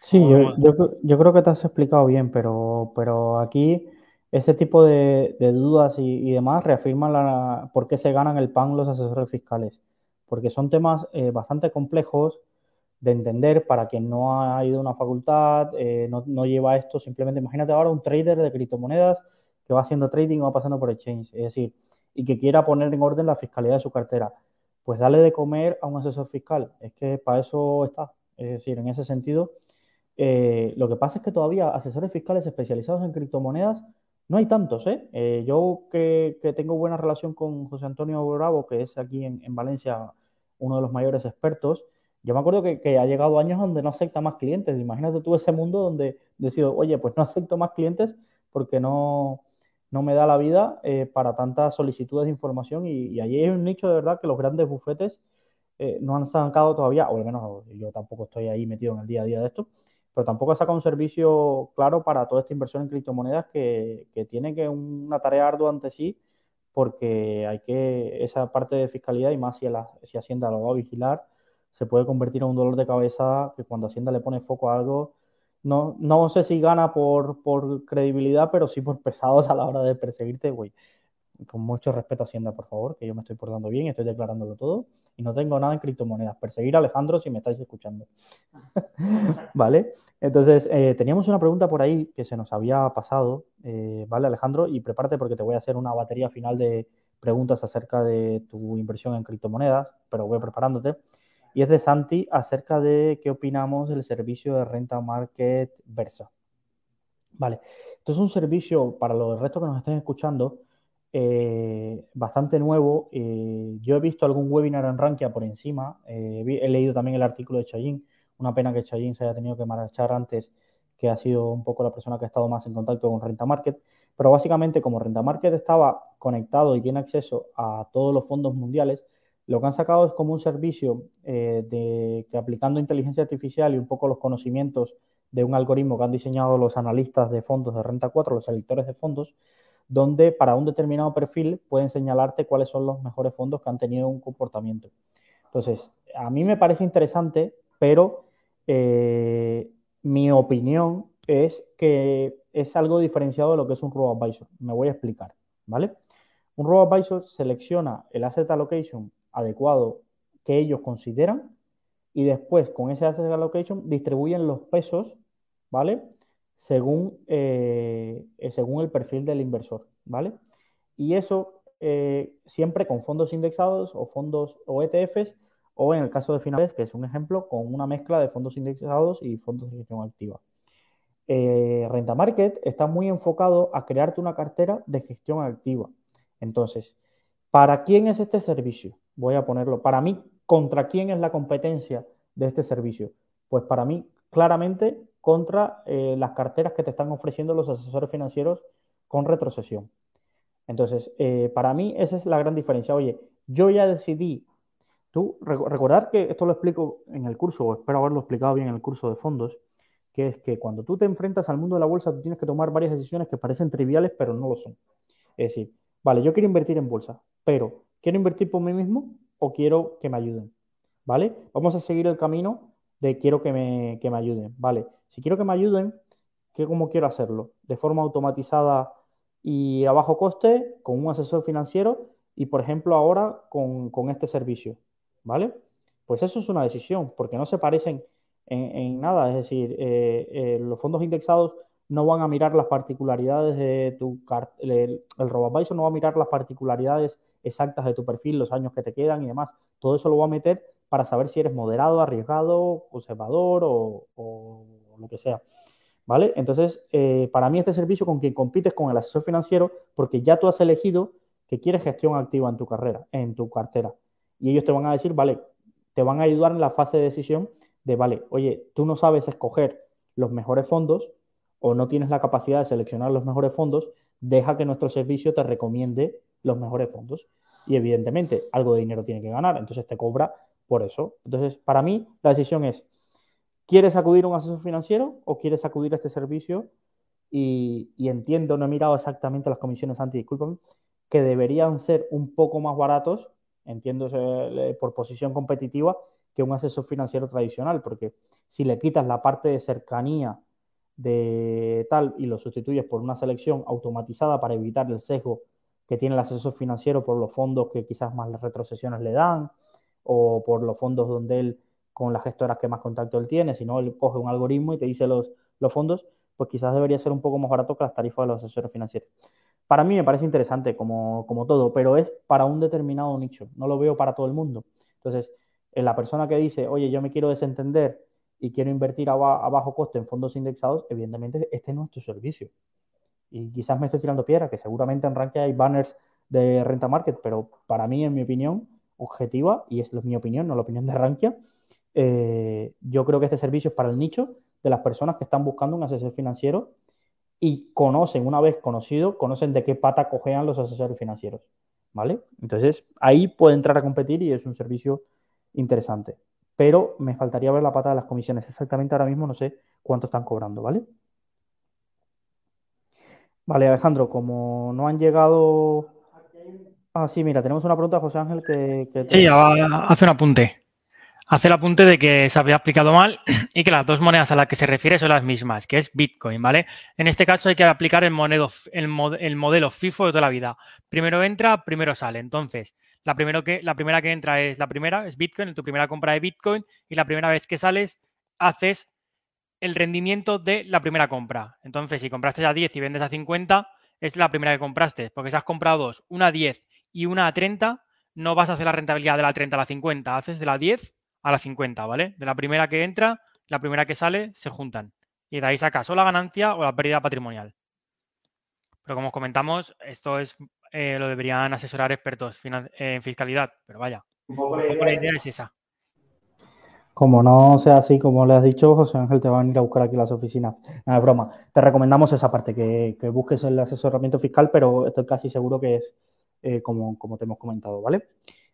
Sí, yo, creo que te has explicado bien, pero, pero aquí este tipo de, dudas y, demás reafirman la, por qué se ganan el pan los asesores fiscales. Porque son temas eh, bastante complejos de entender para quien no ha ido a una facultad, eh, no, lleva esto, simplemente imagínate ahora un trader de criptomonedas que va haciendo trading o va pasando por exchange, es decir, y que quiera poner en orden la fiscalidad de su cartera. Pues dale de comer a un asesor fiscal, es que para eso está. Es decir, en ese sentido, eh, lo que pasa es que todavía asesores fiscales especializados en criptomonedas no hay tantos. ¿eh? eh yo que, tengo buena relación con José Antonio Bravo, que es aquí en, en Valencia uno de los mayores expertos, yo me acuerdo que, ha llegado años donde no acepta más clientes. Imagínate tú ese mundo donde decido, oye, pues no acepto más clientes porque no, no me da la vida eh, para tantas solicitudes de información. Y, allí hay un nicho de verdad que los grandes bufetes eh, no han sacado todavía, o al menos yo tampoco estoy ahí metido en el día a día de esto, pero tampoco ha sacado un servicio claro para toda esta inversión en criptomonedas que, tiene que una tarea ardua ante sí, porque hay que, esa parte de fiscalidad y más si, la, si Hacienda lo va a vigilar, se puede convertir en un dolor de cabeza que cuando Hacienda le pone foco a algo, no, no sé si gana por, por credibilidad, pero sí por pesados a la hora de perseguirte, güey con mucho respeto Hacienda, por favor, que yo me estoy portando bien, estoy declarándolo todo y no tengo nada en criptomonedas. Perseguir a Alejandro si me estáis escuchando. ¿Vale? Entonces, eh, teníamos una pregunta por ahí que se nos había pasado, eh, ¿vale, Alejandro? Y prepárate porque te voy a hacer una batería final de preguntas acerca de tu inversión en criptomonedas, pero voy preparándote. Y es de Santi acerca de qué opinamos del servicio de renta market Versa. Vale, esto es un servicio para los restos que nos estén escuchando eh, bastante nuevo. Eh, yo he visto algún webinar en Rankia por encima. Eh, he leído también el artículo de Chayín. Una pena que Chayín se haya tenido que marchar antes, que ha sido un poco la persona que ha estado más en contacto con Renta Market. Pero básicamente, como Renta Market estaba conectado y tiene acceso a todos los fondos mundiales, lo que han sacado es como un servicio de que aplicando inteligencia artificial y un poco los conocimientos de un algoritmo que han diseñado los analistas de fondos de Renta 4, los editores de fondos, donde para un determinado perfil pueden señalarte cuáles son los mejores fondos que han tenido un comportamiento. Entonces, a mí me parece interesante, pero eh, mi opinión es que es algo diferenciado de lo que es un robo-advisor. Me voy a explicar, ¿vale? Un robo-advisor selecciona el asset allocation adecuado que ellos consideran y después con ese asset allocation distribuyen los pesos, ¿vale? según, eh, eh, según el perfil del inversor, ¿vale? Y eso eh, siempre con fondos indexados o fondos o ETFs o en el caso de finales, que es un ejemplo, con una mezcla de fondos indexados y fondos de gestión activa. Renta Market está muy enfocado a crearte una cartera de gestión activa. Entonces, ¿para quién es este servicio? Voy a ponerlo. Para mí, ¿contra quién es la competencia de este servicio? Pues para mí, claramente, contra eh, las carteras que te están ofreciendo los asesores financieros con retrocesión. Entonces, eh, para mí esa es la gran diferencia. Oye, yo ya decidí, tú, recordar que esto lo explico en el curso, o espero haberlo explicado bien en el curso de fondos, que es que cuando tú te enfrentas al mundo de la bolsa, tú tienes que tomar varias decisiones que parecen triviales, pero no lo son. Es decir, vale, yo quiero invertir en bolsa, pero ¿quiero invertir por mí mismo o quiero que me ayuden? ¿Vale? Vamos a seguir el camino de quiero que me, que me ayuden. Vale, si quiero que me ayuden, ¿qué, ¿cómo quiero hacerlo? De forma automatizada y a bajo coste, con un asesor financiero y, por ejemplo, ahora con, este servicio. ¿Vale? Pues eso es una decisión, porque no se parecen en, nada. Es decir, eh, eh, los fondos indexados no van a mirar las particularidades de tu el, el RoboAdvisor no va a mirar las particularidades exactas de tu perfil, los años que te quedan y demás. Todo eso lo va a meter para saber si eres moderado, arriesgado, conservador o, lo que sea. ¿Vale? Entonces, eh, para mí este servicio con quien compites con el asesor financiero, porque ya tú has elegido que quieres gestión activa en tu carrera, en tu cartera. Y ellos te van a decir, vale, te van a ayudar en la fase de decisión de, vale, oye, tú no sabes escoger los mejores fondos o no tienes la capacidad de seleccionar los mejores fondos, deja que nuestro servicio te recomiende los mejores fondos. Y evidentemente, algo de dinero tiene que ganar, entonces te cobra por eso. Entonces, para mí, la decisión es, ¿quieres acudir a un asesor financiero o quieres acudir a este servicio? Y, entiendo, no he mirado exactamente las comisiones anti, discúlpame, que deberían ser un poco más baratos, entiendo por posición competitiva, que un asesor financiero tradicional, porque si le quitas la parte de cercanía de tal y lo sustituyes por una selección automatizada para evitar el sesgo que tiene el asesor financiero por los fondos que quizás más retrocesiones le dan, o por los fondos donde él, con las gestoras que más contacto él tiene, si no, él coge un algoritmo y te dice los, los fondos, pues quizás debería ser un poco más barato que las tarifas de los asesores financieros. Para mí me parece interesante como, como todo, pero es para un determinado nicho, no lo veo para todo el mundo. Entonces, en la persona que dice, oye, yo me quiero desentender y quiero invertir a, bajo coste en fondos indexados, evidentemente este es nuestro servicio. Y quizás me estoy tirando piedra, que seguramente en Rankia hay banners de renta market, pero para mí, en mi opinión, objetiva, y es mi opinión, no la opinión de Rankia, eh, yo creo que este servicio es para el nicho de las personas que están buscando un asesor financiero y conocen, una vez conocido, conocen de qué pata cojean los asesores financieros. ¿Vale? Entonces, ahí puede entrar a competir y es un servicio interesante. pero me faltaría ver la pata de las comisiones. Exactamente ahora mismo no sé cuánto están cobrando, ¿vale? Vale, Alejandro, como no han llegado... Ah, sí, mira, tenemos una pregunta José Ángel que... Sí, hace un apunte. Hace el apunte de que se había explicado mal y que las dos monedas a las que se refiere son las mismas, que es Bitcoin, ¿vale? En este caso hay que aplicar el, modelo FIFO de toda la vida. Primero entra, primero sale. Entonces, la, la primera que entra es la primera, es Bitcoin, tu primera compra de Bitcoin, y la primera vez que sales haces el rendimiento de la primera compra. Entonces, si compraste a 10 y vendes a 50, es la primera que compraste, porque si has comprado dos, una a 10 y una a 30, no vas a hacer la rentabilidad de la 30 a la 50, haces de la 10 a la 50, ¿vale? De la primera que entra, la primera que sale, se juntan. Y de ahí sacas o la ganancia o la pérdida patrimonial. Pero como os comentamos, esto es eh, lo deberían asesorar expertos en fiscalidad. Pero vaya, la idea es esa. Como no sea así, como le has dicho, José Ángel te va a ir a buscar aquí las oficinas. Nada, es broma. Te recomendamos esa parte, que, busques el asesoramiento fiscal, pero estoy casi seguro que es eh, como, como te hemos comentado, ¿vale?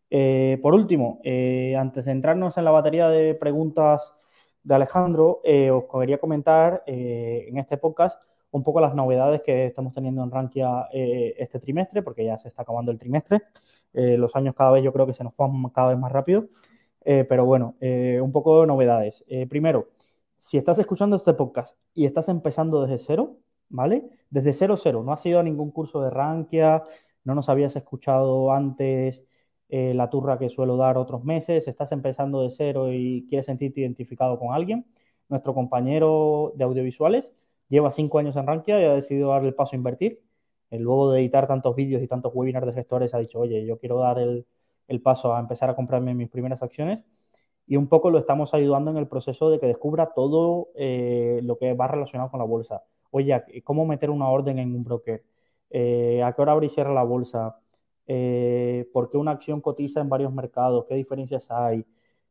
Eh, por último, eh, antes de entrarnos en la batería de preguntas de Alejandro, os quería comentar en este podcast un poco las novedades que estamos teniendo en Rankia este trimestre, porque ya se está acabando el trimestre. los años cada vez yo creo que se nos van cada vez más rápido. Pero bueno, un poco de novedades. primero, si estás escuchando este podcast y estás empezando desde cero, ¿vale? Desde cero, cero, no has ido a ningún curso de Rankia, no nos habías escuchado antes eh, la turra que suelo dar otros meses, estás empezando de cero y quieres sentirte identificado con alguien, nuestro compañero de audiovisuales lleva cinco años en Rankia y ha decidido dar el paso a invertir. Eh, luego de editar tantos vídeos y tantos webinars de gestores, ha dicho, oye, yo quiero dar el, paso a empezar a comprarme mis primeras acciones y un poco lo estamos ayudando en el proceso de que descubra todo eh, lo que va relacionado con la bolsa. Oye, ¿cómo meter una orden en un broker? ¿A qué hora abre y cierra la bolsa? eh, por qué una acción cotiza en varios mercados, qué diferencias hay,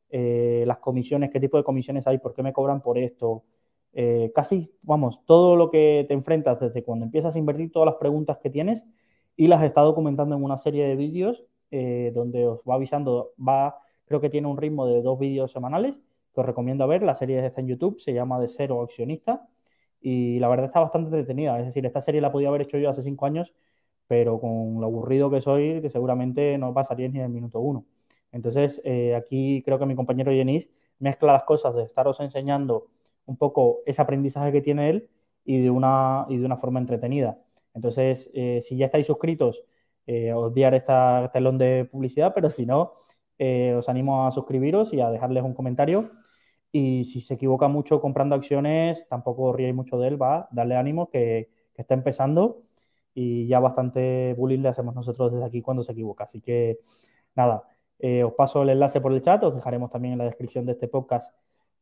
eh, las comisiones, qué tipo de comisiones hay, por qué me cobran por esto. Eh, casi, vamos, todo lo que te enfrentas desde cuando empiezas a invertir, todas las preguntas que tienes y las está documentando en una serie de vídeos eh, donde os va avisando, va, creo que tiene un ritmo de dos vídeos semanales que os recomiendo ver. La serie está en YouTube, se llama De Cero Accionista y la verdad está bastante entretenida. Es decir, esta serie la podía haber hecho yo hace cinco años pero con lo aburrido que soy, que seguramente no pasaría ni en el minuto uno. Entonces, eh, aquí creo que mi compañero Jenis mezcla las cosas de estaros enseñando un poco ese aprendizaje que tiene él y de una, y de una forma entretenida. Entonces, eh, si ya estáis suscritos, eh, a esta telón de publicidad, pero si no, os animo a suscribiros y a dejarles un comentario. Y si se equivoca mucho comprando acciones, tampoco ríais mucho de él, va, darle ánimo que, que está empezando y ya bastante bullying le hacemos nosotros desde aquí cuando se equivoca. Así que nada, eh, os paso el enlace por el chat, os dejaremos también en la descripción de este podcast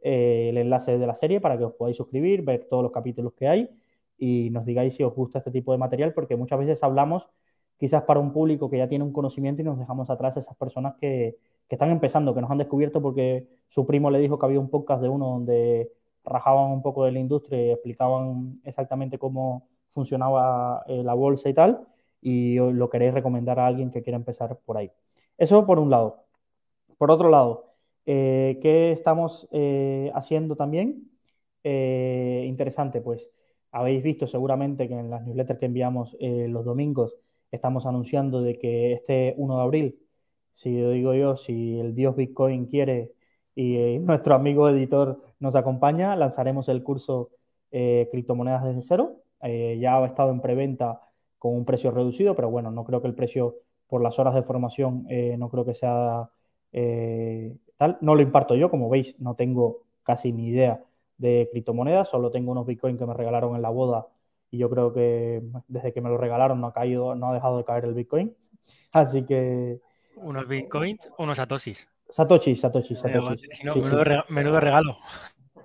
eh, el enlace de la serie para que os podáis suscribir, ver todos los capítulos que hay y nos digáis si os gusta este tipo de material, porque muchas veces hablamos quizás para un público que ya tiene un conocimiento y nos dejamos atrás esas personas que, que están empezando, que nos han descubierto porque su primo le dijo que había un podcast de uno donde rajaban un poco de la industria y explicaban exactamente cómo funcionaba eh, la bolsa y tal, y lo queréis recomendar a alguien que quiera empezar por ahí. Eso por un lado. Por otro lado, eh, ¿qué estamos eh, haciendo también? interesante, pues habéis visto seguramente que en las newsletters que enviamos los domingos estamos anunciando de que este 1 de abril, si lo digo yo, si el dios Bitcoin quiere y nuestro amigo editor nos acompaña, lanzaremos el curso Criptomonedas desde cero, eh, ya ha estado en preventa con un precio reducido, pero bueno, no creo que el precio por las horas de formación eh, no creo que sea eh, tal. No lo imparto yo, como veis, no tengo casi ni idea de criptomonedas, solo tengo unos bitcoins que me regalaron en la boda y yo creo que desde que me lo regalaron no ha caído, no ha dejado de caer el bitcoin. Así que. ¿Unos bitcoins o unos satoshis? Satoshis, satoshis, satoshis. menudo, regalo.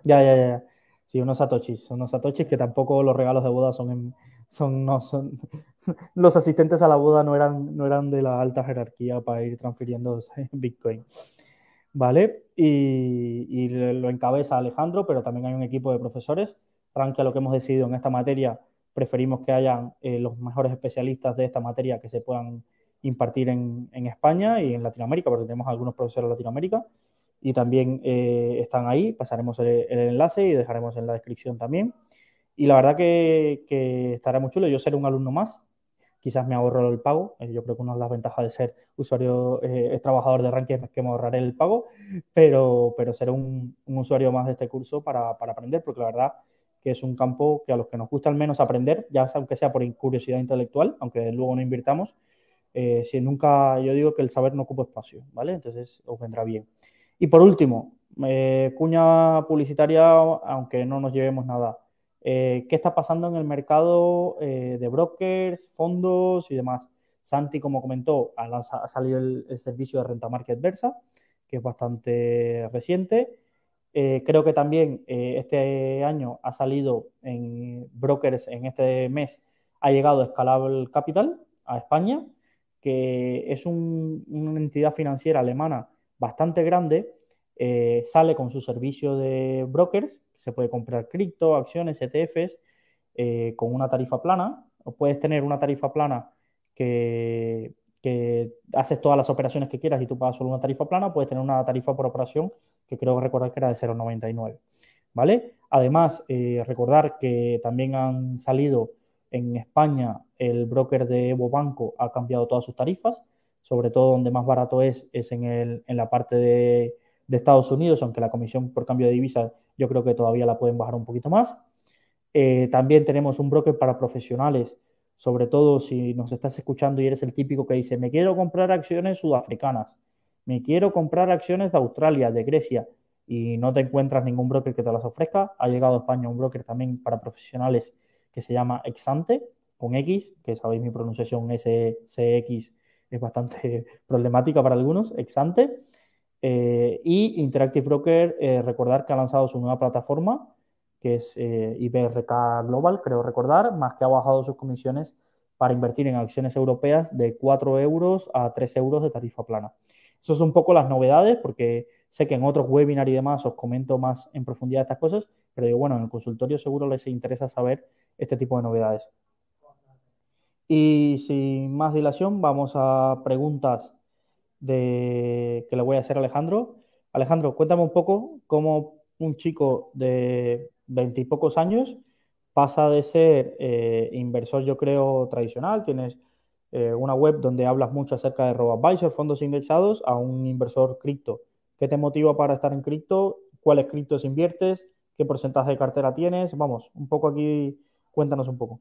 Ya, ya, ya. Sí, unos satoshis, unos satoshis que tampoco los regalos de boda son, son, no, son los asistentes a la boda no eran, no eran de la alta jerarquía para ir transfiriendo Bitcoin. ¿Vale? Y, lo encabeza Alejandro, pero también hay un equipo de profesores. a lo que hemos decidido en esta materia, preferimos que hayan eh, los mejores especialistas de esta materia que se puedan impartir en, en, España y en Latinoamérica, porque tenemos algunos profesores en Latinoamérica. y también eh, están ahí. Pasaremos el, enlace y dejaremos en la descripción también. Y la verdad que, que estará muy chulo. Yo seré un alumno más. Quizás me ahorro el pago. Eh, yo creo que una de las ventajas de ser usuario, eh, trabajador de ranking es que me ahorraré el pago, pero, pero seré un, usuario más de este curso para, para, aprender, porque la verdad que es un campo que a los que nos gusta al menos aprender, ya aunque sea por curiosidad intelectual, aunque luego no invirtamos, si nunca, yo digo que el saber no ocupa espacio, ¿vale? Entonces os vendrá bien. Y por último, eh, cuña publicitaria, aunque no nos llevemos nada. Eh, ¿Qué está pasando en el mercado eh, de brokers, fondos y demás? Santi, como comentó, ha, salido el, servicio de renta market versa, que es bastante reciente. Creo que también este año ha salido en brokers, en este mes ha llegado Scalable Capital a España, que es una entidad financiera alemana bastante grande, eh, sale con su servicio de brokers, se puede comprar cripto, acciones, ETFs, eh, con una tarifa plana, o puedes tener una tarifa plana que, haces todas las operaciones que quieras y tú pagas solo una tarifa plana, puedes tener una tarifa por operación que creo recordar que era de 0,99. ¿Vale? Además, eh, recordar que también han salido en España el broker de Evo Banco ha cambiado todas sus tarifas sobre todo donde más barato es, es en, el, en la parte de, Estados Unidos, aunque la comisión por cambio de divisas yo creo que todavía la pueden bajar un poquito más. Eh, también tenemos un broker para profesionales, sobre todo si nos estás escuchando y eres el típico que dice, me quiero comprar acciones sudafricanas, me quiero comprar acciones de Australia, de Grecia, y no te encuentras ningún broker que te las ofrezca. Ha llegado a España un broker también para profesionales que se llama Exante, con X, que sabéis mi pronunciación SCX es bastante problemática para algunos, Exante. Eh, y Interactive Broker, eh, recordar que ha lanzado su nueva plataforma, que es eh, IBRK Global, creo recordar, más que ha bajado sus comisiones para invertir en acciones europeas de 4 euros a 3 euros de tarifa plana. Eso son un poco las novedades, porque sé que en otros webinars y demás os comento más en profundidad estas cosas, pero digo, bueno, en el consultorio seguro les interesa saber este tipo de novedades. Y sin más dilación, vamos a preguntas de, que le voy a hacer a Alejandro. Alejandro, cuéntame un poco cómo un chico de veintipocos años pasa de ser eh, inversor, yo creo, tradicional, tienes eh, una web donde hablas mucho acerca de RoboAdvisor, fondos indexados, a un inversor cripto. ¿Qué te motiva para estar en cripto? ¿Cuáles criptos inviertes? ¿Qué porcentaje de cartera tienes? Vamos, un poco aquí, cuéntanos un poco.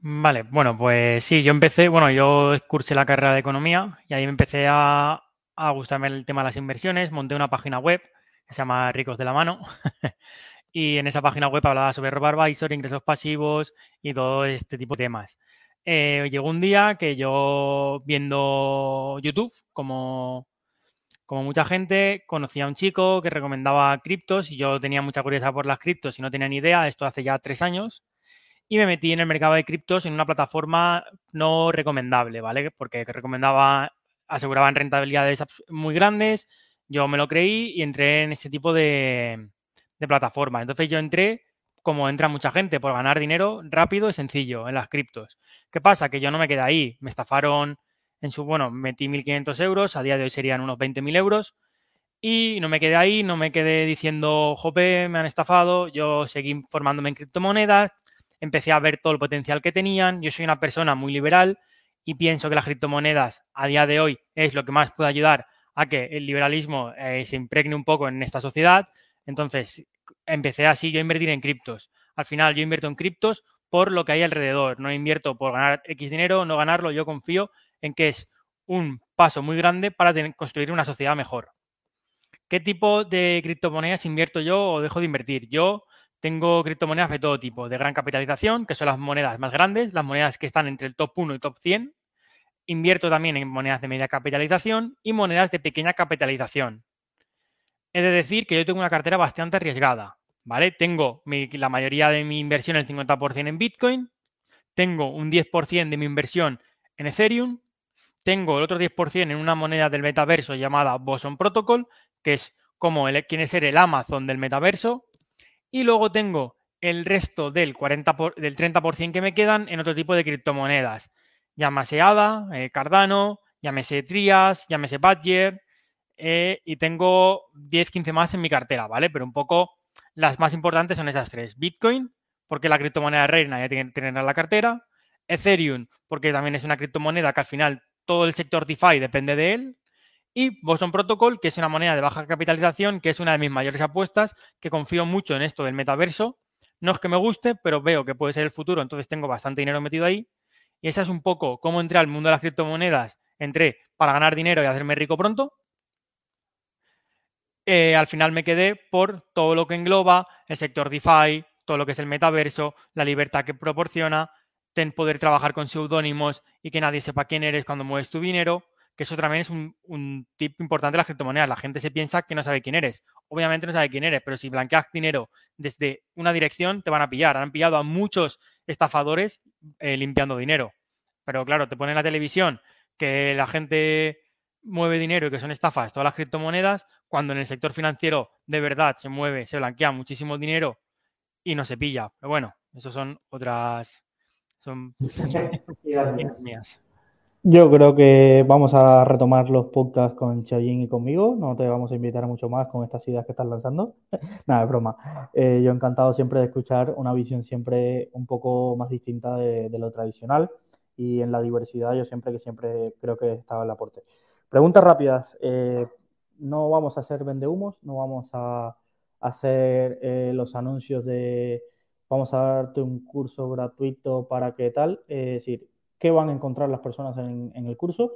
Vale, bueno, pues sí, yo empecé, bueno, yo cursé la carrera de economía y ahí me empecé a, gustarme el tema de las inversiones, monté una página web que se llama Ricos de la Mano y en esa página web hablaba sobre RoboAdvisor, ingresos pasivos y todo este tipo de temas. Eh, llegó un día que yo viendo YouTube, como, como mucha gente, conocía a un chico que recomendaba criptos y yo tenía mucha curiosidad por las criptos y no tenía ni idea, esto hace ya tres años y me metí en el mercado de criptos en una plataforma no recomendable, ¿vale? Porque recomendaba, aseguraban rentabilidades muy grandes, yo me lo creí y entré en ese tipo de, de plataforma. Entonces yo entré como entra mucha gente, por ganar dinero rápido y sencillo en las criptos. ¿Qué pasa? Que yo no me quedé ahí. Me estafaron en su, bueno, metí 1.500 euros, a día de hoy serían unos 20.000 euros. Y no me quedé ahí, no me quedé diciendo, jope, me han estafado. Yo seguí formándome en criptomonedas, empecé a ver todo el potencial que tenían. Yo soy una persona muy liberal y pienso que las criptomonedas a día de hoy es lo que más puede ayudar a que el liberalismo eh, se impregne un poco en esta sociedad. Entonces, empecé así yo a invertir en criptos. Al final, yo invierto en criptos por lo que hay alrededor. No invierto por ganar X dinero, no ganarlo. Yo confío en que es un paso muy grande para construir una sociedad mejor. ¿Qué tipo de criptomonedas invierto yo o dejo de invertir? Yo tengo criptomonedas de todo tipo, de gran capitalización, que son las monedas más grandes, las monedas que están entre el top 1 y top 100. Invierto también en monedas de media capitalización y monedas de pequeña capitalización. He de decir que yo tengo una cartera bastante arriesgada, ¿vale? Tengo la mayoría de mi inversión, el 50% en Bitcoin, tengo un 10% de mi inversión en Ethereum, tengo el otro 10% en una moneda del metaverso llamada Boson Protocol, que es como el, quiere ser el Amazon del metaverso, y luego tengo el resto del, 40 del 30% que me quedan en otro tipo de criptomonedas. Llámese ADA, eh, Cardano, llámese Trias, llámese Badger, eh, y tengo 10, 15 más en mi cartera, ¿vale? Pero un poco las más importantes son esas tres. Bitcoin, porque la criptomoneda reina ya tiene que tener en la cartera. Ethereum, porque también es una criptomoneda que al final todo el sector DeFi depende de él. Y Boson Protocol, que es una moneda de baja capitalización, que es una de mis mayores apuestas, que confío mucho en esto del metaverso. No es que me guste, pero veo que puede ser el futuro, entonces tengo bastante dinero metido ahí. Y esa es un poco cómo entré al mundo de las criptomonedas. Entré para ganar dinero y hacerme rico pronto. Eh, al final me quedé por todo lo que engloba el sector DeFi, todo lo que es el metaverso, la libertad que proporciona, poder trabajar con seudónimos y que nadie sepa quién eres cuando mueves tu dinero, que eso también es un, tip importante de las criptomonedas. La gente se piensa que no sabe quién eres. Obviamente no sabe quién eres, pero si blanqueas dinero desde una dirección, te van a pillar. Han pillado a muchos estafadores eh, limpiando dinero. Pero claro, te ponen en la televisión que la gente mueve dinero y que son estafas todas las criptomonedas, cuando en el sector financiero de verdad se mueve, se blanquea muchísimo dinero y no se pilla. Pero bueno, eso son otras son mías. Yo creo que vamos a retomar los podcasts con Chayín y conmigo. No te vamos a invitar a mucho más con estas ideas que estás lanzando. Nada, es broma. Eh, yo encantado siempre de escuchar una visión siempre un poco más distinta de, lo tradicional y en la diversidad yo siempre que siempre creo que estaba el aporte. Preguntas rápidas. Eh, no vamos a hacer vendehumos, no vamos a hacer eh, los anuncios de vamos a darte un curso gratuito para que tal. es decir, ¿qué van a encontrar las personas en, el curso?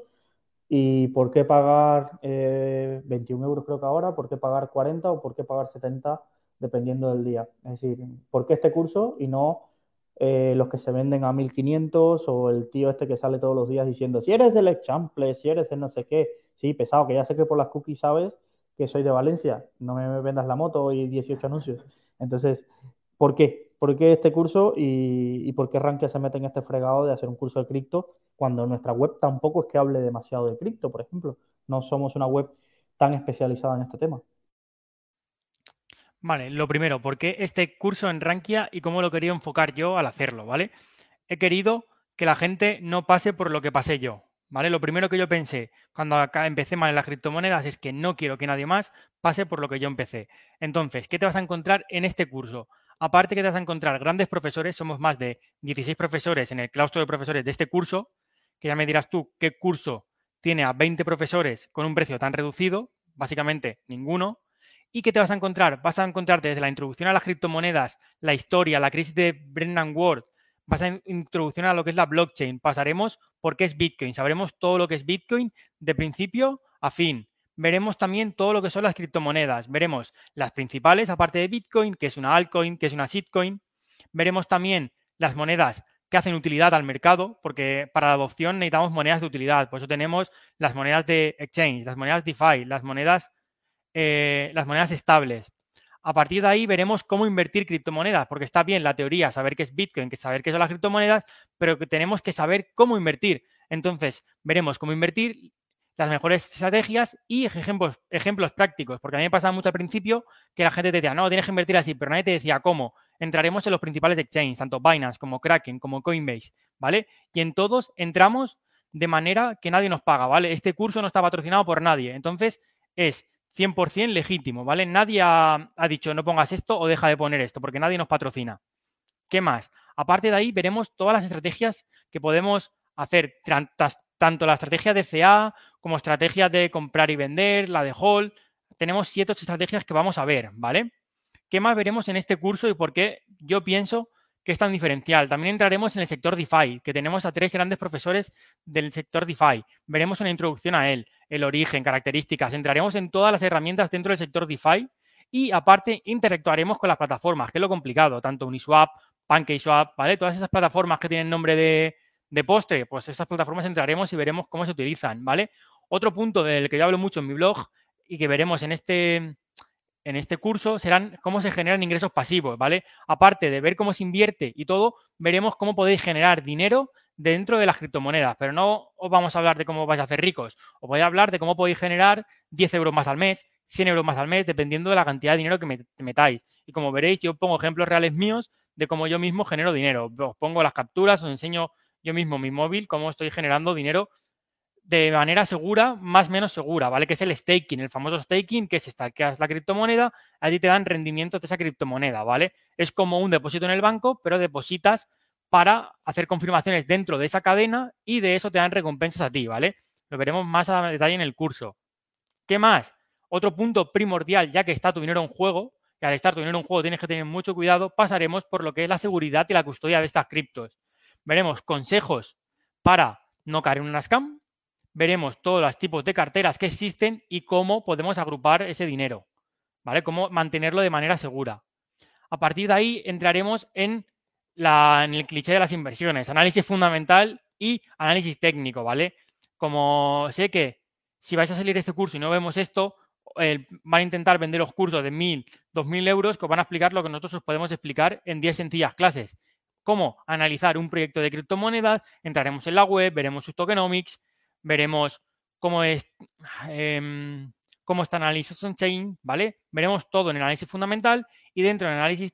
¿Y por qué pagar 21 eh, euros creo que ahora? ¿Por qué pagar 40 o por qué pagar 70 dependiendo del día? Es decir, ¿por qué este curso y no eh, los que se venden a 1500 o el tío este que sale todos los días diciendo, si eres del Exchample, si eres de no sé qué, sí, pesado, que ya sé que por las cookies sabes que soy de Valencia, no me vendas la moto y 18 anuncios. Entonces, ¿por qué? ¿Por qué este curso y, por qué Rankia se mete en este fregado de hacer un curso de cripto cuando nuestra web tampoco es que hable demasiado de cripto, por ejemplo? No somos una web tan especializada en este tema. Vale, lo primero, ¿por qué este curso en Rankia y cómo lo quería enfocar yo al hacerlo, ¿vale? He querido que la gente no pase por lo que pasé yo, ¿vale? Lo primero que yo pensé cuando acá empecé mal en las criptomonedas es que no quiero que nadie más pase por lo que yo empecé. Entonces, ¿qué te vas a encontrar en este curso? Aparte que te vas a encontrar grandes profesores, somos más de 16 profesores en el claustro de profesores de este curso, que ya me dirás tú qué curso tiene a 20 profesores con un precio tan reducido, básicamente ninguno. ¿Y qué te vas a encontrar? Vas a encontrar desde la introducción a las criptomonedas, la historia, la crisis de Brendan Ward, vas a introducir a lo que es la blockchain, pasaremos por qué es Bitcoin, sabremos todo lo que es Bitcoin de principio a fin veremos también todo lo que son las criptomonedas. Veremos las principales, aparte de Bitcoin, que es una altcoin, que es una shitcoin. Veremos también las monedas que hacen utilidad al mercado, porque para la adopción necesitamos monedas de utilidad. Por eso tenemos las monedas de exchange, las monedas DeFi, las monedas, eh, las monedas estables. A partir de ahí veremos cómo invertir criptomonedas, porque está bien la teoría, saber qué es Bitcoin, saber qué son las criptomonedas, pero que tenemos que saber cómo invertir. Entonces, veremos cómo invertir, las mejores estrategias y ejemplos, ejemplos prácticos. Porque a mí me pasaba mucho al principio que la gente te decía, no, tienes que invertir así, pero nadie te decía cómo. Entraremos en los principales exchanges, tanto Binance como Kraken, como Coinbase, ¿vale? Y en todos entramos de manera que nadie nos paga, ¿vale? Este curso no está patrocinado por nadie. Entonces, es 100% legítimo, ¿vale? Nadie ha, dicho no pongas esto o deja de poner esto, porque nadie nos patrocina. ¿Qué más? Aparte de ahí, veremos todas las estrategias que podemos hacer, tanto la estrategia de CA como estrategia de comprar y vender, la de hold. Tenemos siete ocho estrategias que vamos a ver, ¿vale? ¿Qué más veremos en este curso y por qué yo pienso que es tan diferencial? También entraremos en el sector DeFi, que tenemos a tres grandes profesores del sector DeFi. Veremos una introducción a él, el origen, características. Entraremos en todas las herramientas dentro del sector DeFi y aparte interactuaremos con las plataformas, que es lo complicado, tanto Uniswap, PancakeSwap, ¿vale? Todas esas plataformas que tienen nombre de, de postre, pues esas plataformas entraremos y veremos cómo se utilizan, ¿vale? Otro punto del que yo hablo mucho en mi blog y que veremos en este, en este curso serán cómo se generan ingresos pasivos, ¿vale? Aparte de ver cómo se invierte y todo, veremos cómo podéis generar dinero dentro de las criptomonedas, pero no os vamos a hablar de cómo vais a hacer ricos, os voy a hablar de cómo podéis generar 10 euros más al mes, 100 euros más al mes, dependiendo de la cantidad de dinero que metáis. Y como veréis, yo pongo ejemplos reales míos de cómo yo mismo genero dinero. Os pongo las capturas, os enseño yo mismo mi móvil, cómo estoy generando dinero de manera segura, más menos segura, ¿vale? Que es el staking, el famoso staking, que es es la criptomoneda, a ti te dan rendimientos de esa criptomoneda, ¿vale? Es como un depósito en el banco, pero depositas para hacer confirmaciones dentro de esa cadena y de eso te dan recompensas a ti, ¿vale? Lo veremos más a detalle en el curso. ¿Qué más? Otro punto primordial, ya que está tu dinero en juego, y al estar tu dinero en juego tienes que tener mucho cuidado, pasaremos por lo que es la seguridad y la custodia de estas criptos. Veremos consejos para no caer en una scam, veremos todos los tipos de carteras que existen y cómo podemos agrupar ese dinero, ¿vale? Cómo mantenerlo de manera segura. A partir de ahí entraremos en, el cliché de las inversiones, análisis fundamental y análisis técnico, ¿vale? Como sé que si vais a salir este curso y no vemos esto, van a intentar vender los cursos de 1.000, 2.000 euros que os van a explicar lo que nosotros os podemos explicar en 10 sencillas clases. Cómo analizar un proyecto de criptomonedas, entraremos en la web, veremos sus tokenomics, veremos cómo es eh, cómo está análisis on-chain, ¿vale? Veremos todo en el análisis fundamental y dentro del análisis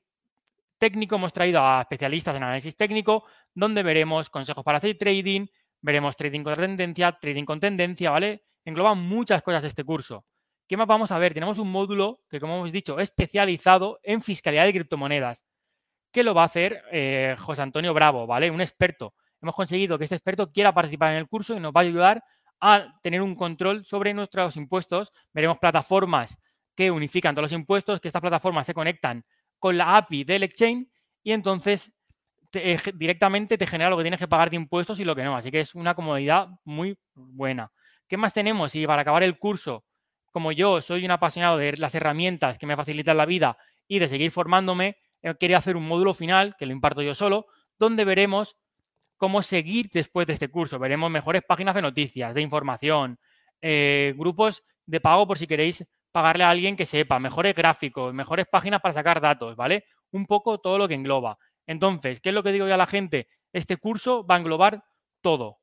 técnico hemos traído a especialistas en análisis técnico donde veremos consejos para hacer trading, veremos trading con tendencia, trading con tendencia, ¿vale? Engloba muchas cosas este curso. ¿Qué más vamos a ver? Tenemos un módulo que, como hemos dicho, es especializado en fiscalidad de criptomonedas, que lo va a hacer eh, José Antonio Bravo, ¿vale? Un experto. Hemos conseguido que este experto quiera participar en el curso y nos va a ayudar a tener un control sobre nuestros impuestos. Veremos plataformas que unifican todos los impuestos, que estas plataformas se conectan con la API del exchange y entonces eh, directamente te genera lo que tienes que pagar de impuestos y lo que no. Así que es una comodidad muy buena. ¿Qué más tenemos? Y para acabar el curso como yo soy un apasionado de las herramientas que me facilitan la vida y de seguir formándome, eh, quería hacer un módulo final, que lo imparto yo solo, donde veremos cómo seguir después de este curso. Veremos mejores páginas de noticias, de información, eh, grupos de pago por si queréis pagarle a alguien que sepa, mejores gráficos, mejores páginas para sacar datos, ¿vale? Un poco todo lo que engloba. Entonces, ¿qué es lo que digo yo a la gente? Este curso va a englobar todo.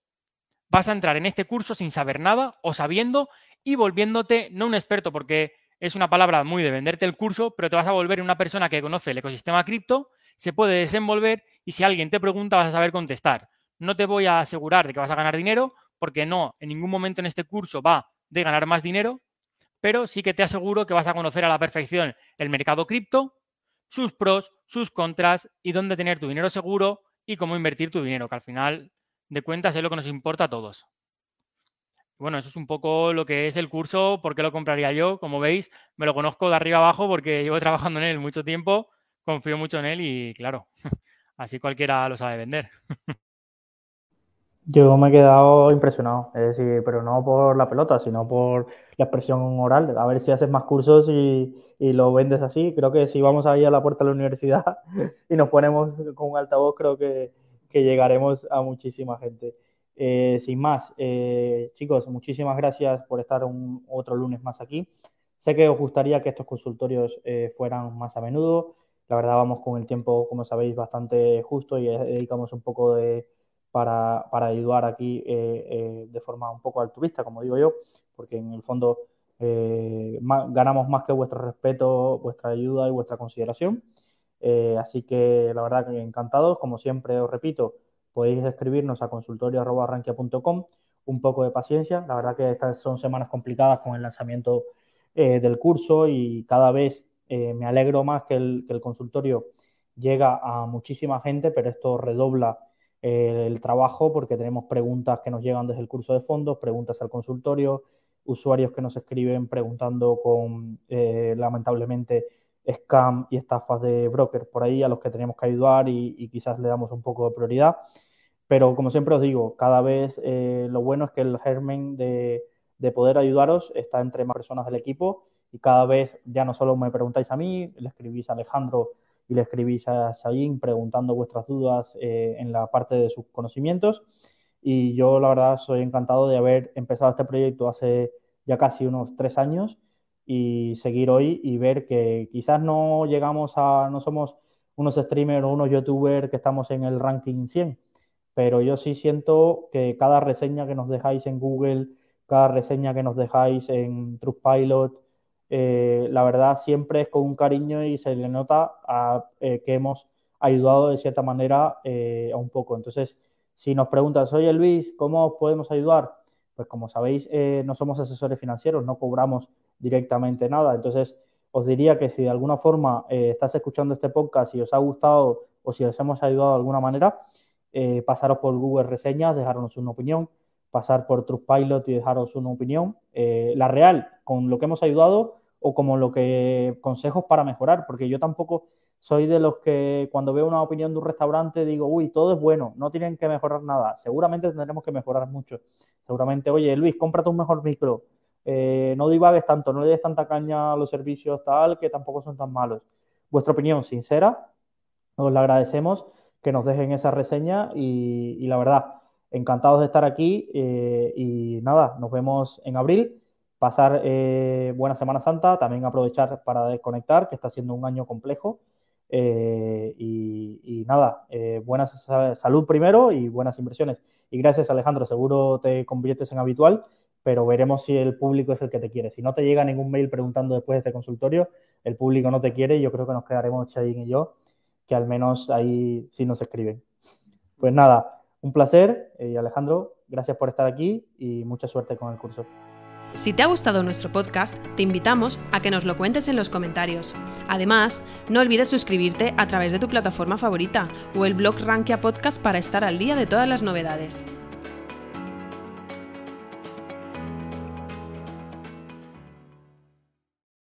Vas a entrar en este curso sin saber nada o sabiendo y volviéndote no un experto, porque es una palabra muy de venderte el curso, pero te vas a volver una persona que conoce el ecosistema cripto, se puede desenvolver y si alguien te pregunta vas a saber contestar. No te voy a asegurar de que vas a ganar dinero, porque no, en ningún momento en este curso va de ganar más dinero, pero sí que te aseguro que vas a conocer a la perfección el mercado cripto, sus pros, sus contras y dónde tener tu dinero seguro y cómo invertir tu dinero, que al final de cuentas es lo que nos importa a todos. Bueno, eso es un poco lo que es el curso, por qué lo compraría yo. Como veis, me lo conozco de arriba abajo porque llevo trabajando en él mucho tiempo, confío mucho en él y claro, así cualquiera lo sabe vender. Yo me he quedado impresionado, es decir, pero no por la pelota, sino por la expresión oral. A ver si haces más cursos y, lo vendes así. Creo que si vamos ahí a la puerta de la universidad y nos ponemos con un altavoz, creo que llegaremos a muchísima gente. Eh, sin más, eh, chicos, muchísimas gracias por estar un, otro lunes más aquí. Sé que os gustaría que estos consultorios eh, fueran más a menudo. La verdad, vamos con el tiempo, como sabéis, bastante justo y dedicamos un poco de, para, para ayudar aquí de forma un poco altruista, como digo yo, porque en el fondo ganamos más que vuestro respeto, vuestra ayuda y vuestra consideración. así que la verdad encantados, como siempre os repito, podéis escribirnos a consultorio.arranquia.com. Un poco de paciencia. La verdad que estas son semanas complicadas con el lanzamiento eh, del curso y cada vez eh, me alegro más que el, consultorio llega a muchísima gente, pero esto redobla eh, el trabajo porque tenemos preguntas que nos llegan desde el curso de fondos, preguntas al consultorio, usuarios que nos escriben preguntando con, lamentablemente, scam y estafas de broker por ahí a los que tenemos que ayudar y, quizás le damos un poco de prioridad. Pero como siempre os digo, cada vez eh, lo bueno es que el germen de, poder ayudaros está entre más personas del equipo y cada vez ya no solo me preguntáis a mí, le escribís a Alejandro y le escribís a Shayin preguntando vuestras dudas eh, en la parte de sus conocimientos. Y yo la verdad soy encantado de haber empezado este proyecto hace ya casi unos tres años y seguir hoy y ver que quizás no llegamos a, no somos unos streamers o unos youtubers que estamos en el ranking 100, pero yo sí siento que cada reseña que nos dejáis en Google, cada reseña que nos dejáis en Trustpilot, eh, la verdad siempre es con un cariño y se le nota eh, que hemos ayudado de cierta manera eh, a un poco. Entonces, si nos preguntas, oye Luis, ¿cómo podemos ayudar? Pues como sabéis, eh, no somos asesores financieros, no cobramos directamente nada. Entonces, os diría que si de alguna forma eh, estás escuchando este podcast y os ha gustado o si os hemos ayudado de alguna manera, pasaros por Google Reseñas, dejarnos una opinión, pasar por Trustpilot y dejaros una opinión. la real, con lo que hemos ayudado o como lo que consejos para mejorar, porque yo tampoco soy de los que cuando veo una opinión de un restaurante digo, uy, todo es bueno, no tienen que mejorar nada. Seguramente tendremos que mejorar mucho. Seguramente, oye, Luis, cómprate un mejor micro. Eh, no divagues tanto, no le des tanta caña a los servicios tal, que tampoco son tan malos. Vuestra opinión sincera, os la agradecemos que nos dejen esa reseña y, la verdad, encantados de estar aquí eh, y nada, nos vemos en abril pasar eh, buena Semana Santa, también aprovechar para desconectar, que está siendo un año complejo. Eh, y, nada, eh, buena salud primero y buenas inversiones. Y gracias Alejandro, seguro te conviertes en habitual, pero veremos si el público es el que te quiere. Si no te llega ningún mail preguntando después de este consultorio, el público no te quiere y yo creo que nos quedaremos Chayin y yo, que al menos ahí sí nos escriben. Pues nada, un placer y Alejandro, gracias por estar aquí y mucha suerte con el curso. Si te ha gustado nuestro podcast, te invitamos a que nos lo cuentes en los comentarios. Además, no olvides suscribirte a través de tu plataforma favorita o el blog Rankia Podcast para estar al día de todas las novedades.